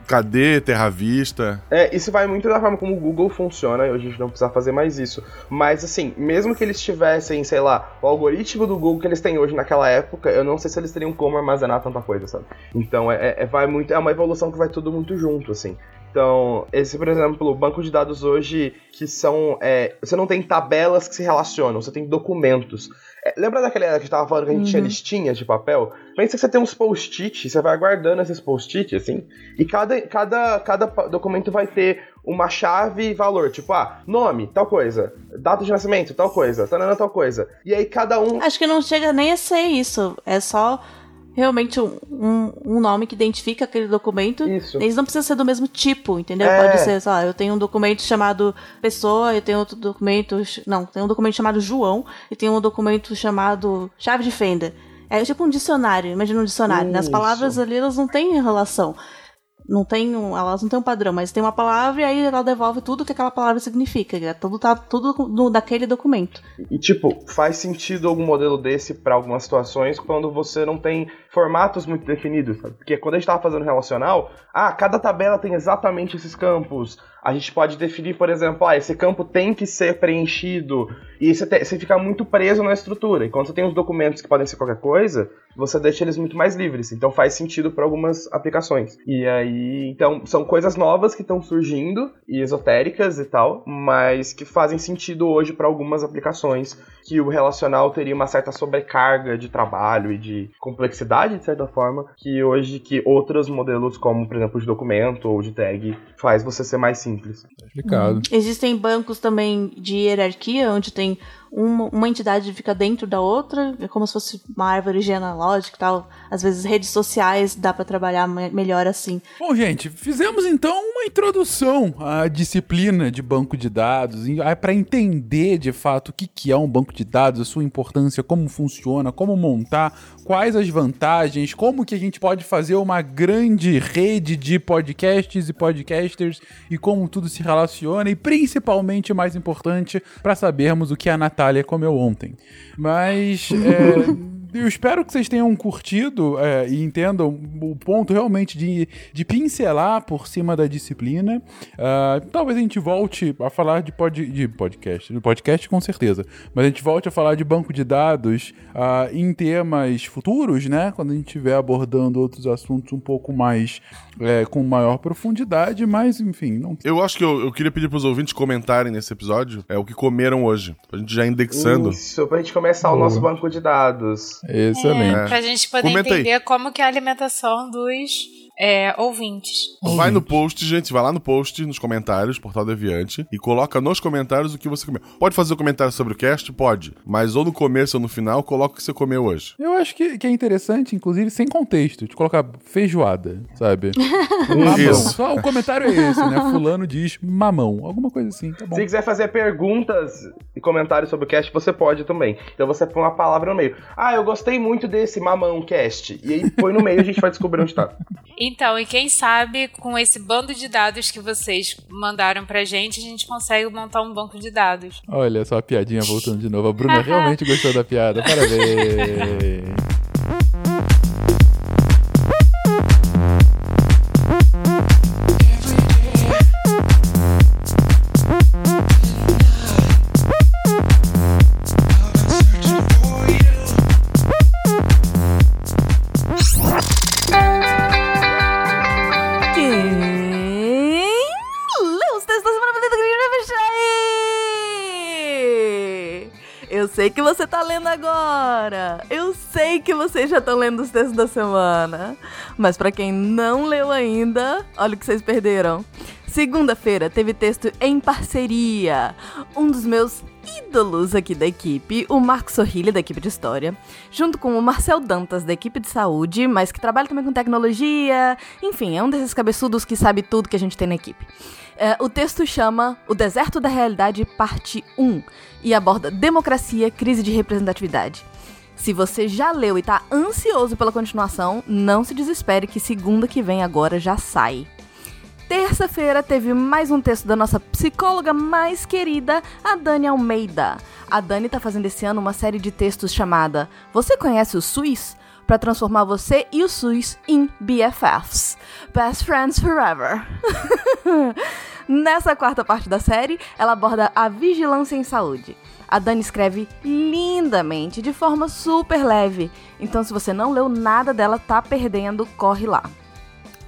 Cadê? Terra Vista? É, isso vai muito da forma como o Google funciona, e hoje a gente não precisa fazer mais isso. Mas assim, mesmo que eles tivessem, sei lá, o algoritmo do Google que eles têm hoje naquela época, eu não sei se eles teriam como armazenar tanta coisa, sabe? Então é, é- vai muito, é uma evolução que vai tudo muito junto, assim. Então, esse, por exemplo, o banco de dados hoje, que são. é, você não tem tabelas que se relacionam, você tem documentos. É, lembra daquela era que a gente tava falando que a gente tinha listinhas de papel? Pensa que você tem uns post-it, você vai guardando esses post-it, assim, e cada, cada, cada documento vai ter uma chave e valor. Tipo, ah, nome, tal coisa. Data de nascimento, tal coisa. Tanana, tal coisa. E aí cada um. Acho que não chega nem a ser isso. É só realmente um, um- um nome que identifica aquele documento. Isso. Eles não precisam ser do mesmo tipo, entendeu? É. Pode ser, sei lá, eu tenho um documento chamado pessoa, eu tenho outro documento. Não, tem um documento chamado João e tem um documento chamado chave de fenda. É tipo um dicionário, imagina um dicionário. Nas Isso. palavras ali elas não têm relação. Não tem um, elas não têm um padrão, mas tem uma palavra e aí ela devolve tudo que aquela palavra significa. É Tudo tá tudo no, daquele documento. E tipo, faz sentido algum modelo desse pra algumas situações quando você não tem formatos muito definidos, sabe? Porque quando a gente tava fazendo relacional, ah, cada tabela tem exatamente esses campos. A gente pode definir, por exemplo, ah, esse campo tem que ser preenchido. E você, te- você fica muito preso na estrutura. E quando você tem os documentos que podem ser qualquer coisa, você deixa eles muito mais livres. Então faz sentido para algumas aplicações. E aí, então, são coisas novas que estão surgindo, e esotéricas e tal, mas que fazem sentido hoje para algumas aplicações que o relacional teria uma certa sobrecarga de trabalho e de complexidade, de certa forma, que hoje que outros modelos, como por exemplo de documento ou de tag, faz você ser mais simples. Explicado. Existem bancos também de hierarquia, onde tem uma, uma entidade fica dentro da outra, é como se fosse uma árvore genealógica e tal. Às vezes redes sociais dá pra trabalhar me- melhor assim. Bom, gente, fizemos então uma introdução à disciplina de banco de dados, para entender de fato o que, que é um banco de dados, a sua importância, como funciona, como montar, quais as vantagens, como que a gente pode fazer uma grande rede de podcasts e podcasters e como tudo se relaciona e principalmente, mais importante, para sabermos o que a Natália comeu ontem. Mas é, eu espero que vocês tenham curtido é, e entendam o ponto realmente de, de pincelar por cima da disciplina. Ah, talvez a gente volte a falar de, pod, de podcast, de podcast com certeza, mas a gente volte a falar de banco de dados ah, em temas futuros, né? Quando a gente estiver abordando outros assuntos um pouco mais é, com maior profundidade, mas enfim, não Eu acho que eu, eu queria pedir pros ouvintes comentarem nesse episódio é o que comeram hoje. A gente já indexando. Isso, pra gente começar o Boa. nosso banco de dados. Excelente. É. Pra gente poder Comenta aí. entender como que é a alimentação dos é, ouvintes. Vai no post, gente, vai lá no post, nos comentários, Portal Deviante, e coloca nos comentários o que você comeu. Pode fazer o comentário sobre o cast? Pode. Mas ou no começo ou no final, coloca o que você comeu hoje. Eu acho que, que é interessante, inclusive, sem contexto, de colocar feijoada, sabe? mamão. Isso. Só o comentário é esse, né? Fulano diz mamão. Alguma coisa assim, tá bom. Se quiser fazer perguntas e comentários sobre o cast, você pode também. Então você põe uma palavra no meio. Ah, eu gostei muito desse mamão cast. E aí põe no meio e a gente vai descobrir onde tá. Então, e quem sabe com esse bando de dados que vocês mandaram pra gente, a gente consegue montar um banco de dados. Olha só a piadinha voltando de novo. A Bruna realmente gostou da piada. Parabéns. Agora. Eu sei que vocês já estão lendo os textos da semana. Mas para quem não leu ainda, olha o que vocês perderam. Segunda-feira teve texto em parceria. Um dos meus ídolos aqui da equipe, o Marcos Sorrilha, da equipe de História, junto com o Marcel Dantas, da equipe de Saúde, mas que trabalha também com tecnologia. Enfim, é um desses cabeçudos que sabe tudo que a gente tem na equipe. É, o texto chama O Deserto da Realidade, parte 1, e aborda democracia, crise de representatividade. Se você já leu e tá ansioso pela continuação, não se desespere que segunda que vem agora já sai. Terça-feira teve mais um texto da nossa psicóloga mais querida, a Dani Almeida. A Dani tá fazendo esse ano uma série de textos chamada Você conhece o SUS? Para transformar você e o SUS em BFFs. Best Friends Forever. Nessa quarta parte da série, ela aborda a vigilância em saúde. A Dani escreve lindamente, de forma super leve. Então, se você não leu nada dela, tá perdendo, corre lá.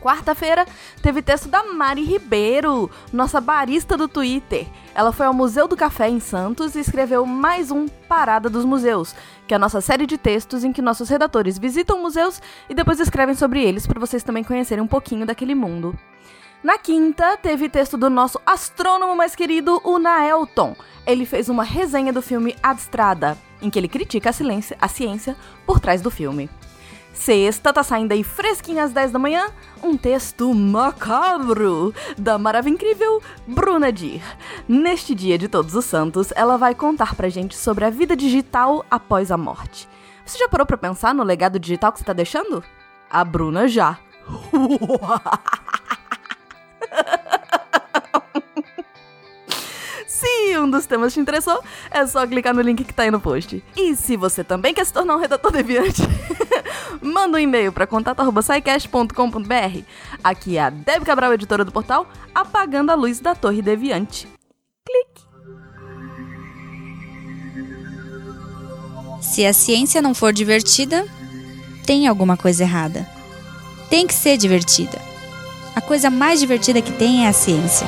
Quarta-feira teve texto da Mari Ribeiro, nossa barista do Twitter. Ela foi ao Museu do Café em Santos e escreveu mais um Parada dos Museus, que é a nossa série de textos em que nossos redatores visitam museus e depois escrevem sobre eles para vocês também conhecerem um pouquinho daquele mundo. Na quinta, teve texto do nosso astrônomo mais querido, o Naelton. Ele fez uma resenha do filme Adstrada, em que ele critica a, silência, a ciência por trás do filme. Sexta tá saindo aí fresquinho às 10 da manhã, um texto macabro da maravilha incrível Bruna Dir. Neste dia de Todos os Santos, ela vai contar pra gente sobre a vida digital após a morte. Você já parou pra pensar no legado digital que você tá deixando? A Bruna já. Se um dos temas te interessou, é só clicar no link que tá aí no post. E se você também quer se tornar um redator deviante, manda um e-mail para contato.sicast.com.br. Aqui é a Deb Cabral, editora do portal, apagando a luz da Torre Deviante. Clique. Se a ciência não for divertida, tem alguma coisa errada. Tem que ser divertida. A coisa mais divertida que tem é a ciência.